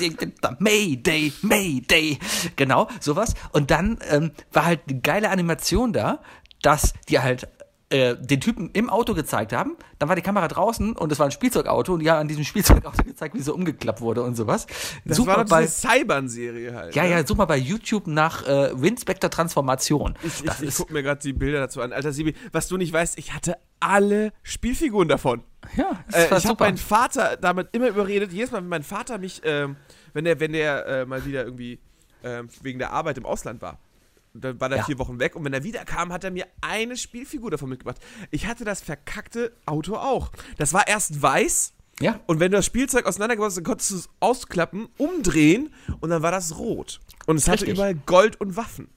Mayday, Mayday. Genau, sowas. Und dann ähm, war halt die geile Animation da, dass die halt äh, den Typen im Auto gezeigt haben. Dann war die Kamera draußen und es war ein Spielzeugauto und die haben an diesem Spielzeugauto <laughs> gezeigt, wie so umgeklappt wurde und sowas. Das Super war doch bei, Cybern-Serie halt. ja, ne? ja, such mal bei YouTube nach äh, Windspector Transformation. Ich, ich, ich guck mir gerade die Bilder dazu an. Alter Sibi, was du nicht weißt, ich hatte alle Spielfiguren davon. ja, das Äh, war ich habe meinen Vater damit immer überredet, jedes Mal, wenn mein Vater mich, ähm, wenn der, wenn der äh, mal wieder irgendwie ähm, wegen der Arbeit im Ausland war, dann war er Ja. vier Wochen weg und wenn er wieder kam, hat er mir eine Spielfigur davon mitgebracht. Ich hatte das verkackte Auto auch. Das war erst weiß ja, und wenn du das Spielzeug auseinandergebracht hast, dann konntest du es ausklappen, umdrehen und dann war das rot. Und es hatte Richtig. überall Gold und Waffen.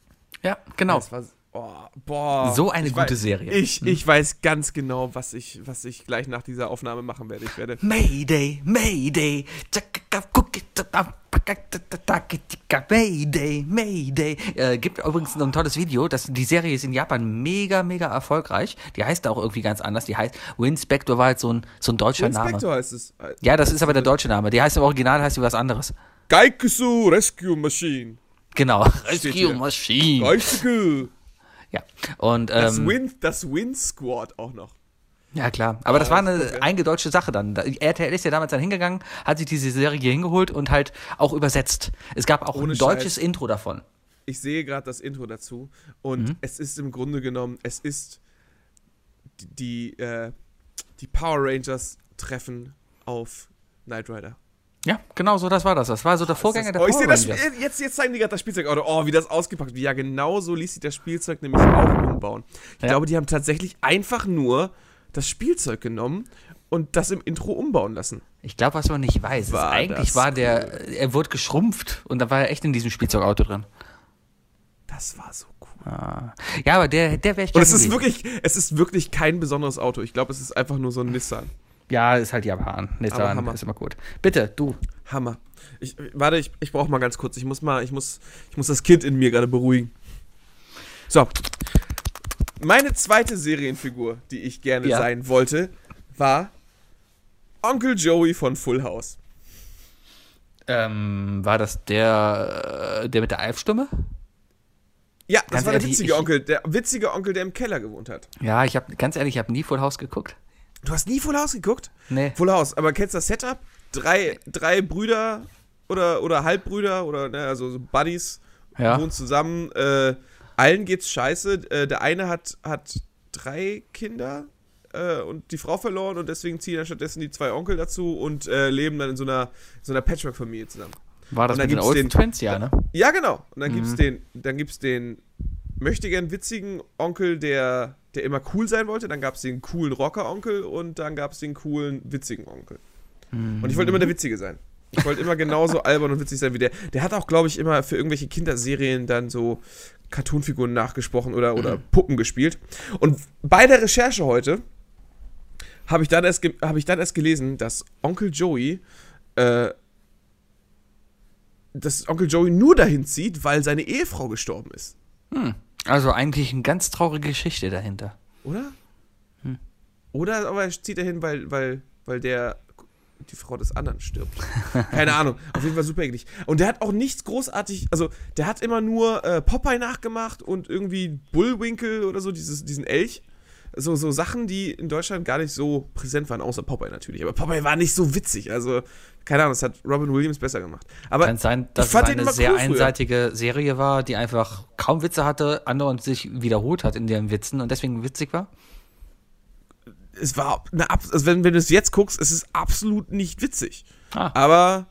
ja, genau. Das war oh, boah. So eine Ich gute weiß, Serie. Ich, ich weiß ganz genau, was ich, was ich gleich nach dieser Aufnahme machen werde. Ich werde Mayday, Mayday, Mayday, Mayday. Äh, gibt übrigens noch ein tolles Video. Das, die Serie ist in Japan mega, mega erfolgreich. Die heißt auch irgendwie ganz anders. Die heißt Winspector war halt so ein, so ein deutscher Inspector Name. heißt es. Ja, das ist aber der deutsche Name. Die heißt im Original heißt sie was anderes. Gaikusu Rescue Machine. Genau. Rescue. Machine. Gaikusu. Ja. Und, Das, ähm, Win, das Win Squad auch noch. Ja, klar. Aber das war eine okay. eingedeutschte Sache dann. Da- RTL ist ja damals dann hingegangen, hat sich diese Serie hier hingeholt und halt auch übersetzt. Es gab auch Ohne ein deutsches Scheiß. Intro davon. Ich sehe gerade das Intro dazu und Mhm. es ist im Grunde genommen, es ist die, die, äh, die Power Rangers treffen auf Knight Rider. Ja, genau so, das war das. Das war so der Vorgänger der oh, ich sehe das. Spiel, jetzt, jetzt zeigen die gerade das Spielzeugauto. Oh, wie das ausgepackt wird. Ja, genau so ließ sich das Spielzeug nämlich auch umbauen. Ich Ja. glaube, die haben tatsächlich einfach nur das Spielzeug genommen und das im Intro umbauen lassen. Ich glaube, was man nicht weiß, ist, War eigentlich das war der, er wurde geschrumpft und da war er echt in diesem Spielzeugauto drin. Das war so cool. Ah. Ja, aber der, der wäre ich Und es ist gewesen. wirklich, es ist wirklich kein besonderes Auto. Ich glaube, es ist einfach nur so ein Nissan. Ja, ist halt Japan. Aber Nissan Hammer. ist immer gut. Bitte, du. Hammer. Ich, warte, ich, ich brauche mal ganz kurz. Ich muss mal, ich muss, ich muss das Kind in mir gerade beruhigen. So. Meine zweite Serienfigur, die ich gerne Ja. sein wollte, war Onkel Joey von Full House. Ähm, war das der, äh, der mit der Alf-Stimme? Ja, das Ganz war der ehrlich, witzige ich- Onkel, der witzige Onkel, der im Keller gewohnt hat. Ja, ich habe ganz ehrlich, ich habe nie Full House geguckt. Du hast nie Full House geguckt? Nee. Full House, aber kennst du das Setup? Drei, drei Brüder oder, oder Halbbrüder oder ne, also so Buddies Ja. wohnen zusammen. Äh, allen geht's scheiße. Äh, der eine hat, hat drei Kinder äh, und die Frau verloren und deswegen ziehen dann stattdessen die zwei Onkel dazu und äh, leben dann in so einer, so einer Patchwork-Familie zusammen. War das mit den gibt's Olsen den- Twins, ja, ne? Ja, genau. Und dann gibt's Mhm. den, dann gibt's den möchtegern witzigen Onkel, der, der immer cool sein wollte. Dann gab's den coolen Rocker-Onkel und dann gab's den coolen witzigen Onkel. Und ich wollte immer der Witzige sein. Ich wollte immer genauso <laughs> albern und witzig sein wie der. Der hat auch, glaube ich, immer für irgendwelche Kinderserien dann so Cartoonfiguren nachgesprochen oder, oder Puppen gespielt. Und bei der Recherche heute habe ich, dann erst hab ich dann erst gelesen, dass Onkel Joey äh, dass Onkel Joey nur dahin zieht, weil seine Ehefrau gestorben ist. Also eigentlich eine ganz traurige Geschichte dahinter. Oder? Oder aber er zieht dahin, weil, weil, weil der die Frau des anderen stirbt. <laughs> Keine Ahnung. Auf jeden Fall super eklig. Und der hat auch nichts großartig, also der hat immer nur äh, Popeye nachgemacht und irgendwie Bullwinkle oder so, dieses, diesen Elch. So, so Sachen, die in Deutschland gar nicht so präsent waren, außer Popeye natürlich. Aber Popeye war nicht so witzig. Also, keine Ahnung, das hat Robin Williams besser gemacht. Aber Kann sein, dass ich es eine sehr cool einseitige Serie war, die einfach kaum Witze hatte, andauernd sich wiederholt hat in ihren Witzen und deswegen witzig war. es war eine, also wenn, wenn du es jetzt guckst, es ist absolut nicht witzig. Ah. Aber,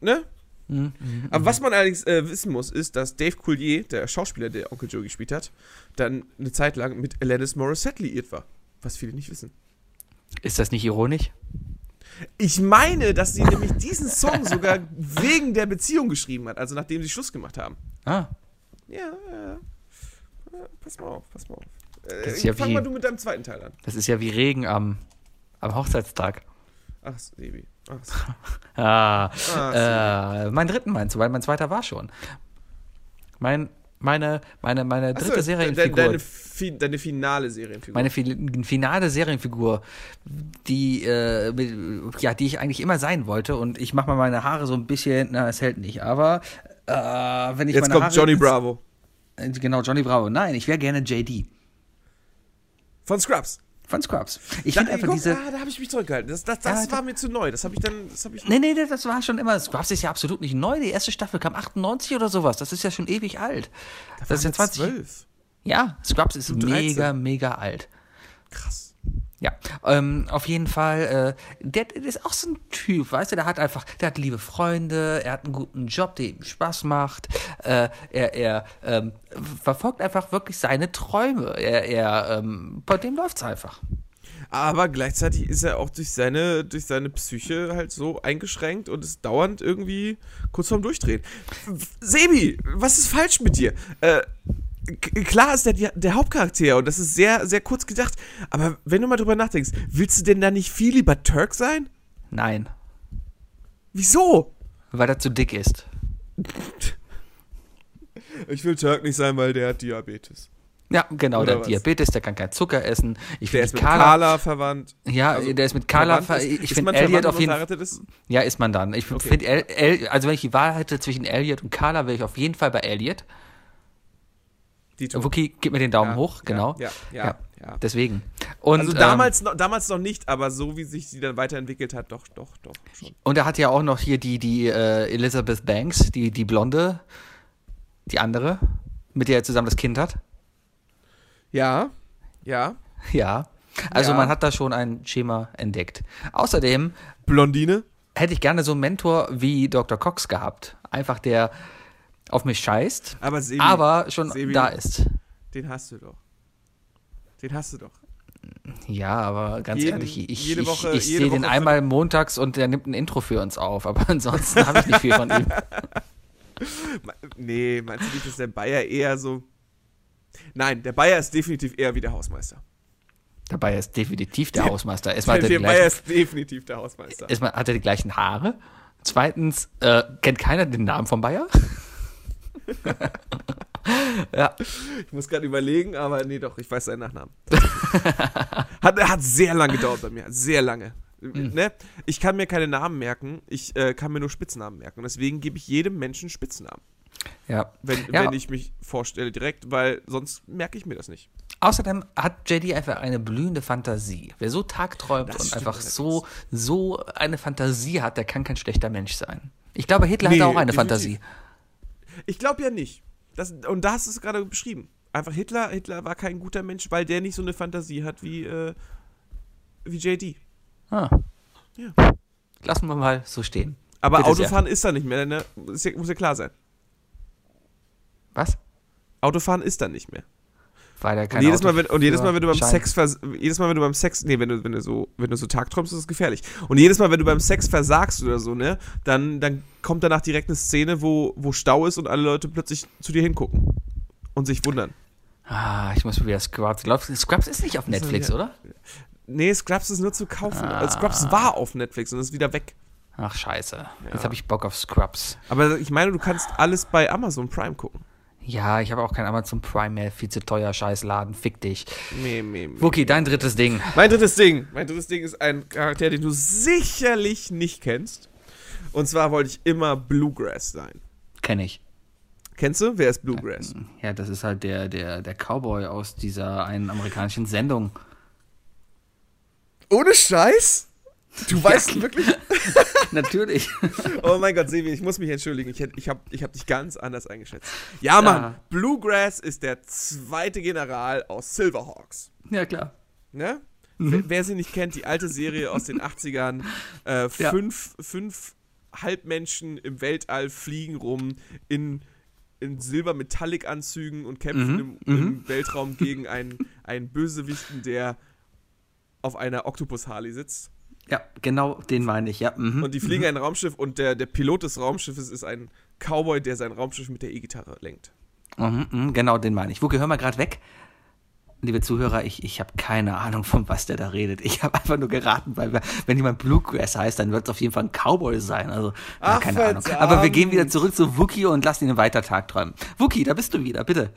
ne? Mhm. Aber was man allerdings äh, wissen muss, ist, dass Dave Coulier, der Schauspieler, der Onkel Joe gespielt hat, dann eine Zeit lang mit Alanis Morissette liiert war. Was viele nicht wissen. Ist das nicht ironisch? Ich meine, dass sie nämlich diesen Song sogar <laughs> wegen der Beziehung geschrieben hat, also nachdem sie Schluss gemacht haben. Ah, Ja, ja, ja. Äh, Pass mal auf, pass mal auf. Äh, ja fang wie- mal du mit deinem zweiten Teil an. das ist ja wie Regen am, am Hochzeitstag. Ach, Sebi. So. <laughs> Ah, Ah, äh, mein dritten meinst du, weil mein zweiter war schon. Mein, meine, meine, meine dritte de- Serienfigur. Deine, fi deine finale Serienfigur. meine fi- finale Serienfigur, die, äh, mit, ja, die ich eigentlich immer sein wollte. Und ich mache mal meine Haare so ein bisschen, na, es hält nicht, aber äh, wenn ich Jetzt meine kommt Haare, Johnny Bravo. Äh, Genau, Johnny Bravo. Nein, ich wäre gerne JD Von Scrubs. Von Scrubs. Ich Da, finde einfach guck, diese. ah, da habe ich mich zurückgehalten. Das, das, das Ja, war mir zu neu. Das habe ich dann. Das habe ich. Nee, nee, nee, das war schon immer. Scrubs ist ja absolut nicht neu. Die erste Staffel kam 98 oder sowas. Das ist ja schon ewig alt. Das ist ja 20. 12. Ja, Scrubs ist Du 13. mega, mega alt. Krass. Ja, ähm, auf jeden Fall, äh, der, der ist auch so ein Typ, weißt du, der hat einfach, der hat liebe Freunde, er hat einen guten Job, der ihm Spaß macht, äh, er, er ähm, verfolgt einfach wirklich seine Träume, er, er ähm, bei dem läuft's einfach. Aber gleichzeitig ist er auch durch seine, durch seine Psyche halt so eingeschränkt und ist dauernd irgendwie kurz vorm Durchdrehen. Sebi, was ist falsch mit dir? Äh, klar ist der der Hauptcharakter und das ist sehr, sehr kurz gedacht. Aber wenn du mal drüber nachdenkst, willst du denn da nicht viel lieber Turk sein? Nein, Wieso? weil er zu dick ist. Ich will Turk nicht sein, weil der hat Diabetes. Ja, genau, Oder der was? Diabetes, der kann kein Zucker essen. Ich Der finde ist mit Carla, Carla verwandt. ja, Also, der ist mit Carla, verwandt ver- ist- ich finde Elliot auf jeden Fall. Ja, ist man dann. Ich Okay. finde, El, El, also wenn ich die Wahl hätte zwischen Elliot und Carla, wäre ich auf jeden Fall bei Elliot. Wookie, gib mir den Daumen Ja, hoch, genau. Ja, ja, ja. Deswegen. Und, Also ähm, damals, noch, damals noch nicht, aber so wie sich sie dann weiterentwickelt hat, doch, doch, doch schon. und er hat ja auch noch hier die, die äh, Elizabeth Banks, die, die Blonde, die andere, mit der er zusammen das Kind hat. Ja, ja. Ja. Also man hat da schon ein Schema entdeckt. Außerdem Blondine? hätte ich gerne so einen Mentor wie Dr. Cox gehabt. Einfach der auf mich scheißt, Aber Sebi, aber schon Sebi. da ist. den hast du doch. Den hast du doch. Ja, aber ganz Jeden- ehrlich, ich, ich, Woche- ich jede sehe den einmal montags und der nimmt ein Intro für uns auf, aber <laughs> ansonsten habe ich nicht viel von ihm. <laughs> Nee, meinst du nicht, dass der Bayer eher so. Nein, der Bayer ist definitiv eher wie der Hausmeister. Dabei ist definitiv der Hausmeister. Erstmal <laughs> Der, er, der die Bayer gleichen, ist definitiv der Hausmeister. erstmal hat er die gleichen Haare. Zweitens, äh, kennt keiner den Namen von Bayer? <laughs> ja, Ich muss gerade überlegen, aber nee, doch, ich weiß seinen Nachnamen. <laughs> hat, hat sehr lange gedauert bei mir. Sehr lange. Hm. Ne? Ich kann mir keine Namen merken, ich äh, kann mir nur Spitznamen merken. Und deswegen gebe ich jedem Menschen Spitznamen, ja. wenn, Ja. wenn ich mich vorstelle direkt, weil sonst merke ich mir das nicht. Außerdem hat JD einfach eine blühende Fantasie. Wer so tagträumt Das und einfach so, so eine Fantasie hat, der kann kein schlechter Mensch sein. Ich glaube, Hitler Nee, hatte auch eine definitiv. Fantasie. Ich glaube ja nicht. Das, und da hast du es gerade beschrieben. Einfach Hitler, Hitler war kein guter Mensch, weil der nicht so eine Fantasie hat wie, äh, wie JD. Ah. Ja. Lassen wir mal so stehen. Aber Bitte sehr. Autofahren ist da nicht mehr, ne? Ist ja, muss ja klar sein. Was? Autofahren ist dann nicht mehr. Weil er Und kein jedes, Mal, wenn, und jedes Mal, wenn du beim Schein. Sex jedes Mal, wenn du beim Sex, nee, wenn du, wenn du so, wenn du so tagträumst, ist es gefährlich. Und jedes Mal, wenn du beim Sex versagst oder so, ne, dann, dann kommt danach direkt eine Szene, wo, wo Stau ist und alle Leute plötzlich zu dir hingucken und sich wundern. Ah, ich muss mal wieder Scrubs. Glaubst du, Scrubs ist nicht auf Netflix, ja. oder? Nee, Scrubs ist nur zu kaufen. Ah. Also Scrubs war auf Netflix und ist wieder weg. Ach, scheiße. Jetzt habe ich Bock auf Scrubs. Aber ich meine, du kannst alles bei Amazon Prime gucken. Ja, ich habe auch kein Amazon Prime mehr. Viel zu teuer, scheiß Laden. Fick dich. Nee, nee, nee. Wookie, dein drittes Ding. Mein drittes Ding. Mein drittes Ding ist ein Charakter, den du sicherlich nicht kennst. Und zwar wollte ich immer Bluegrass sein. Kenne ich. Kennst du? Wer ist Bluegrass? Ja, das ist halt der, der, der Cowboy aus dieser einen amerikanischen Sendung. Ohne Scheiß? Du weißt wirklich? <laughs> Natürlich. Oh mein Gott, Sevi, ich muss mich entschuldigen. Ich, ich habe ich hab dich ganz anders eingeschätzt. Ja, Mann. Ja. Bluegrass ist der zweite General aus Silverhawks. ja, klar. Ne? Wer, wer sie nicht kennt, die alte Serie aus den 80ern. Äh, Ja. fünf, fünf Halbmenschen im Weltall fliegen rum in, in Silber-Metallic-Anzügen und kämpfen im, im Weltraum gegen einen, einen Bösewichten, der auf einer Octopus-Harley sitzt. Ja, genau den meine ich, ja. Mhm. Und die fliegen ein Raumschiff und der, der Pilot des Raumschiffes ist ein Cowboy, der sein Raumschiff mit der E-Gitarre lenkt. Mhm, mhm, genau den meine ich. Wookie, hör mal gerade weg. Liebe Zuhörer, ich, ich habe keine Ahnung, von was der da redet. Ich habe einfach nur geraten, weil wir- wenn jemand Bluegrass heißt, dann wird es auf jeden Fall ein Cowboy sein. Also, ja, Ach, keine Ahnung. verdammt. Aber wir gehen wieder zurück zu Wookie und lassen ihn weiter Tag träumen. Wookie, da bist du wieder, bitte.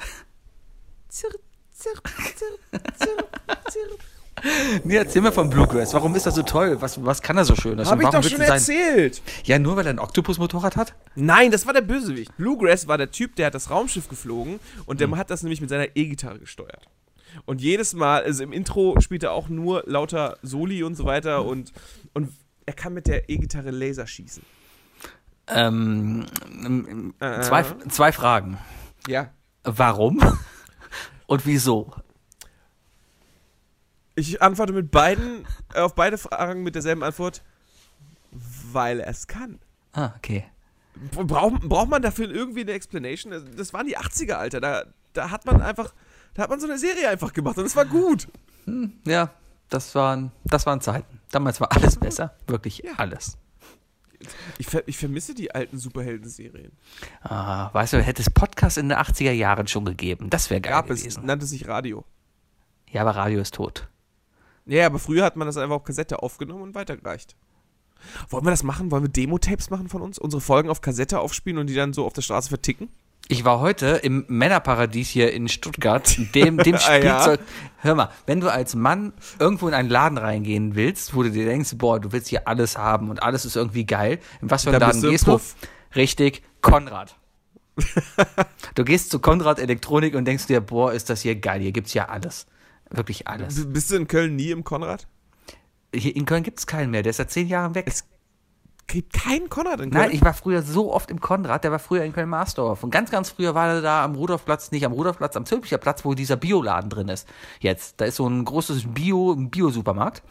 Nee, erzähl mir von Bluegrass. Warum ist er so toll? Was, was kann er so schön? Also, Hab ich doch schon erzählt. Ja, nur weil er ein Oktopus-Motorrad hat? Nein, das war der Bösewicht. Bluegrass war der Typ, der hat das Raumschiff geflogen und Hm. der hat das nämlich mit seiner E-Gitarre gesteuert. Und jedes Mal, also im Intro spielt er auch nur lauter Soli und so weiter und, und er kann mit der E-Gitarre Laser schießen. Ähm, ähm, Äh. zwei, zwei Fragen. Ja. Warum? <laughs> Und wieso? Ich antworte mit beiden, äh, auf beide Fragen mit derselben Antwort, weil er es kann. Ah, okay. Braucht, braucht man dafür irgendwie eine Explanation? Also, Das waren die 80er, Alter. Da, da hat man einfach, da hat man so eine Serie einfach gemacht und es war gut. Ja, das waren, das waren Zeiten. Damals war alles <laughs> besser. Wirklich Ja. alles. Ich, ver ich vermisse die alten Superhelden-Serien. Ah, weißt du, hätte es Podcast in den 80er Jahren schon gegeben. Das wäre geil Gab es, gewesen. nannte sich Radio. Ja, aber Radio ist tot. Ja, aber früher hat man das einfach auf Kassette aufgenommen und weitergereicht. Wollen wir das machen? Wollen wir Demo-Tapes machen von uns? Unsere Folgen auf Kassette aufspielen und die dann so auf der Straße verticken? Ich war heute im Männerparadies hier in Stuttgart, dem, dem <laughs> Ah, ja? Spielzeug. Hör mal, wenn du als Mann irgendwo in einen Laden reingehen willst, wo du dir denkst, boah, du willst hier alles haben und alles ist irgendwie geil, in was für einen Da Laden du gehst du? Richtig, Konrad. <laughs> du gehst zu Konrad Elektronik und denkst dir, boah, ist das hier geil, hier gibt's ja alles. Wirklich alles. Bist du in Köln nie im Konrad? Hier in Köln gibt's keinen mehr, der ist seit zehn Jahren weg. Gibt keinen Konrad in Köln? Nein, ich war früher so oft im Konrad, der war früher in Köln-Marsdorf. Und ganz, ganz früher war er da am Rudolfplatz, nicht am Rudolfplatz, am Zülpicher Platz, wo dieser Bioladen drin ist. Jetzt, da ist so ein großes Bio, ein Bio-Supermarkt.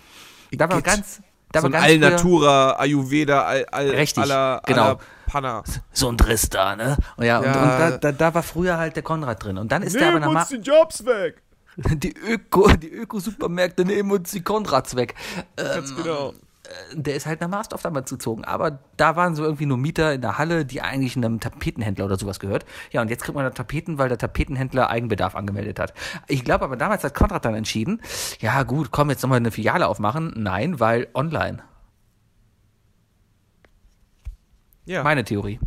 Da war Igitt. ganz, da so war ganz Allnatura, Ayurveda, all, all, Richtig, aller, genau. aller Panna. so ein Driss da, ne? Und ja, und, Ja. und da, da, da war früher halt der Konrad drin. Und dann ist der aber nach Ma die Jobs weg. <laughs> die Öko, die Öko-Supermärkte nehmen uns die Konrads weg. Ganz genau. der ist halt nach Marsdorf damals gezogen. Aber da waren so irgendwie nur Mieter in der Halle, die eigentlich einem Tapetenhändler oder sowas gehört. Ja, und jetzt kriegt man da Tapeten, weil der Tapetenhändler Eigenbedarf angemeldet hat. Ich glaube aber damals hat Konrad dann entschieden, ja gut, komm, jetzt nochmal eine Filiale aufmachen. Nein, weil online. Ja. Meine Theorie.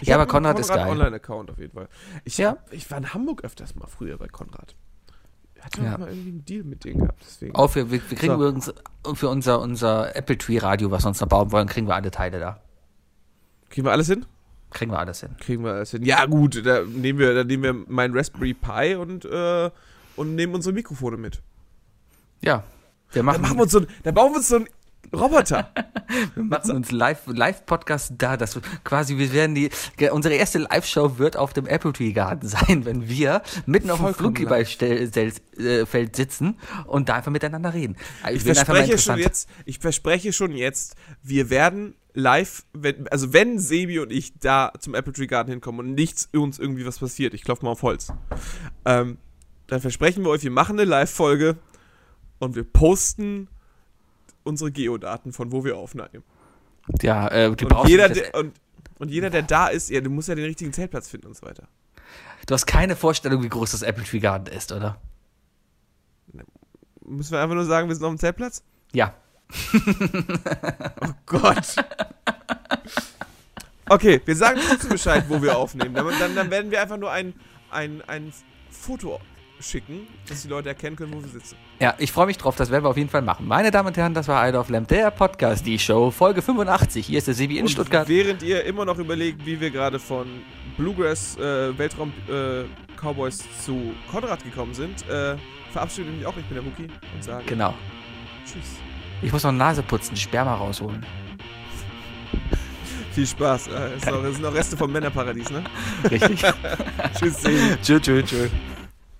Ich ja, aber einen Konrad ist geil. Online-Account auf jeden Fall. Ich, Ja. ich war in Hamburg öfters mal früher bei Konrad. Hatte Ja. auch mal irgendwie einen Deal mit denen gehabt. Deswegen. Auch wir, wir, wir kriegen So. übrigens für unser, unser Apple Tree Radio, was wir uns noch bauen wollen, kriegen wir alle Teile da. Kriegen wir alles hin? Kriegen wir alles hin. Kriegen wir alles hin. Ja, gut, da nehmen wir, da nehmen wir meinen Raspberry Pi und, äh, und nehmen unsere Mikrofone mit. Ja. Wir machen, machen wir uns so ein, dann bauen wir uns so ein Roboter. <laughs> Wir machen uns live, Live-Podcast da, dass wir quasi, wir werden die, unsere erste Live-Show wird auf dem Apple Tree Garden <laughs> sein, wenn wir mitten auf dem Vollkommen Flunkyballfeld sitzen und da einfach miteinander reden. Also, Ich mal verspreche schon jetzt, ich verspreche schon jetzt, wir werden live, wenn, also wenn Sebi und ich da zum Apple Tree Garden hinkommen und nichts uns irgendwie was passiert, ich klopfe mal auf Holz, ähm, dann versprechen wir euch, wir machen eine Live-Folge und wir posten unsere Geodaten von wo wir aufnehmen. Ja, äh, du Und jeder, der, und, und jeder, der da ist, ja, du musst ja den richtigen Zeltplatz finden und so weiter. Du hast keine Vorstellung, wie groß das Apple Tree Garden ist, oder? Müssen wir einfach nur sagen, wir sind auf dem Zeltplatz? Ja. Gott. Okay, wir sagen trotzdem Bescheid, wo wir aufnehmen. Dann, dann, dann werden wir einfach nur ein, ein, ein Foto schicken, dass die Leute erkennen können, wo wir sitzen. Ja, ich freue mich drauf, das werden wir auf jeden Fall machen. Meine Damen und Herren, das war Idle of Lamp, der Podcast, die Show, Folge 85. Hier ist der Sebi in Und Stuttgart. während ihr immer noch überlegt, wie wir gerade von Bluegrass äh, Weltraum äh, Cowboys zu Konrad gekommen sind, äh, verabschiede ich mich auch. Ich bin der Wookie und sage Genau. Tschüss. Ich muss noch Nase putzen, Sperma rausholen. <laughs> Viel Spaß. Äh, es, sind noch, Reste vom Männerparadies, ne? Richtig. <laughs> Tschüss, Sebi. tschö, tschö, tschö.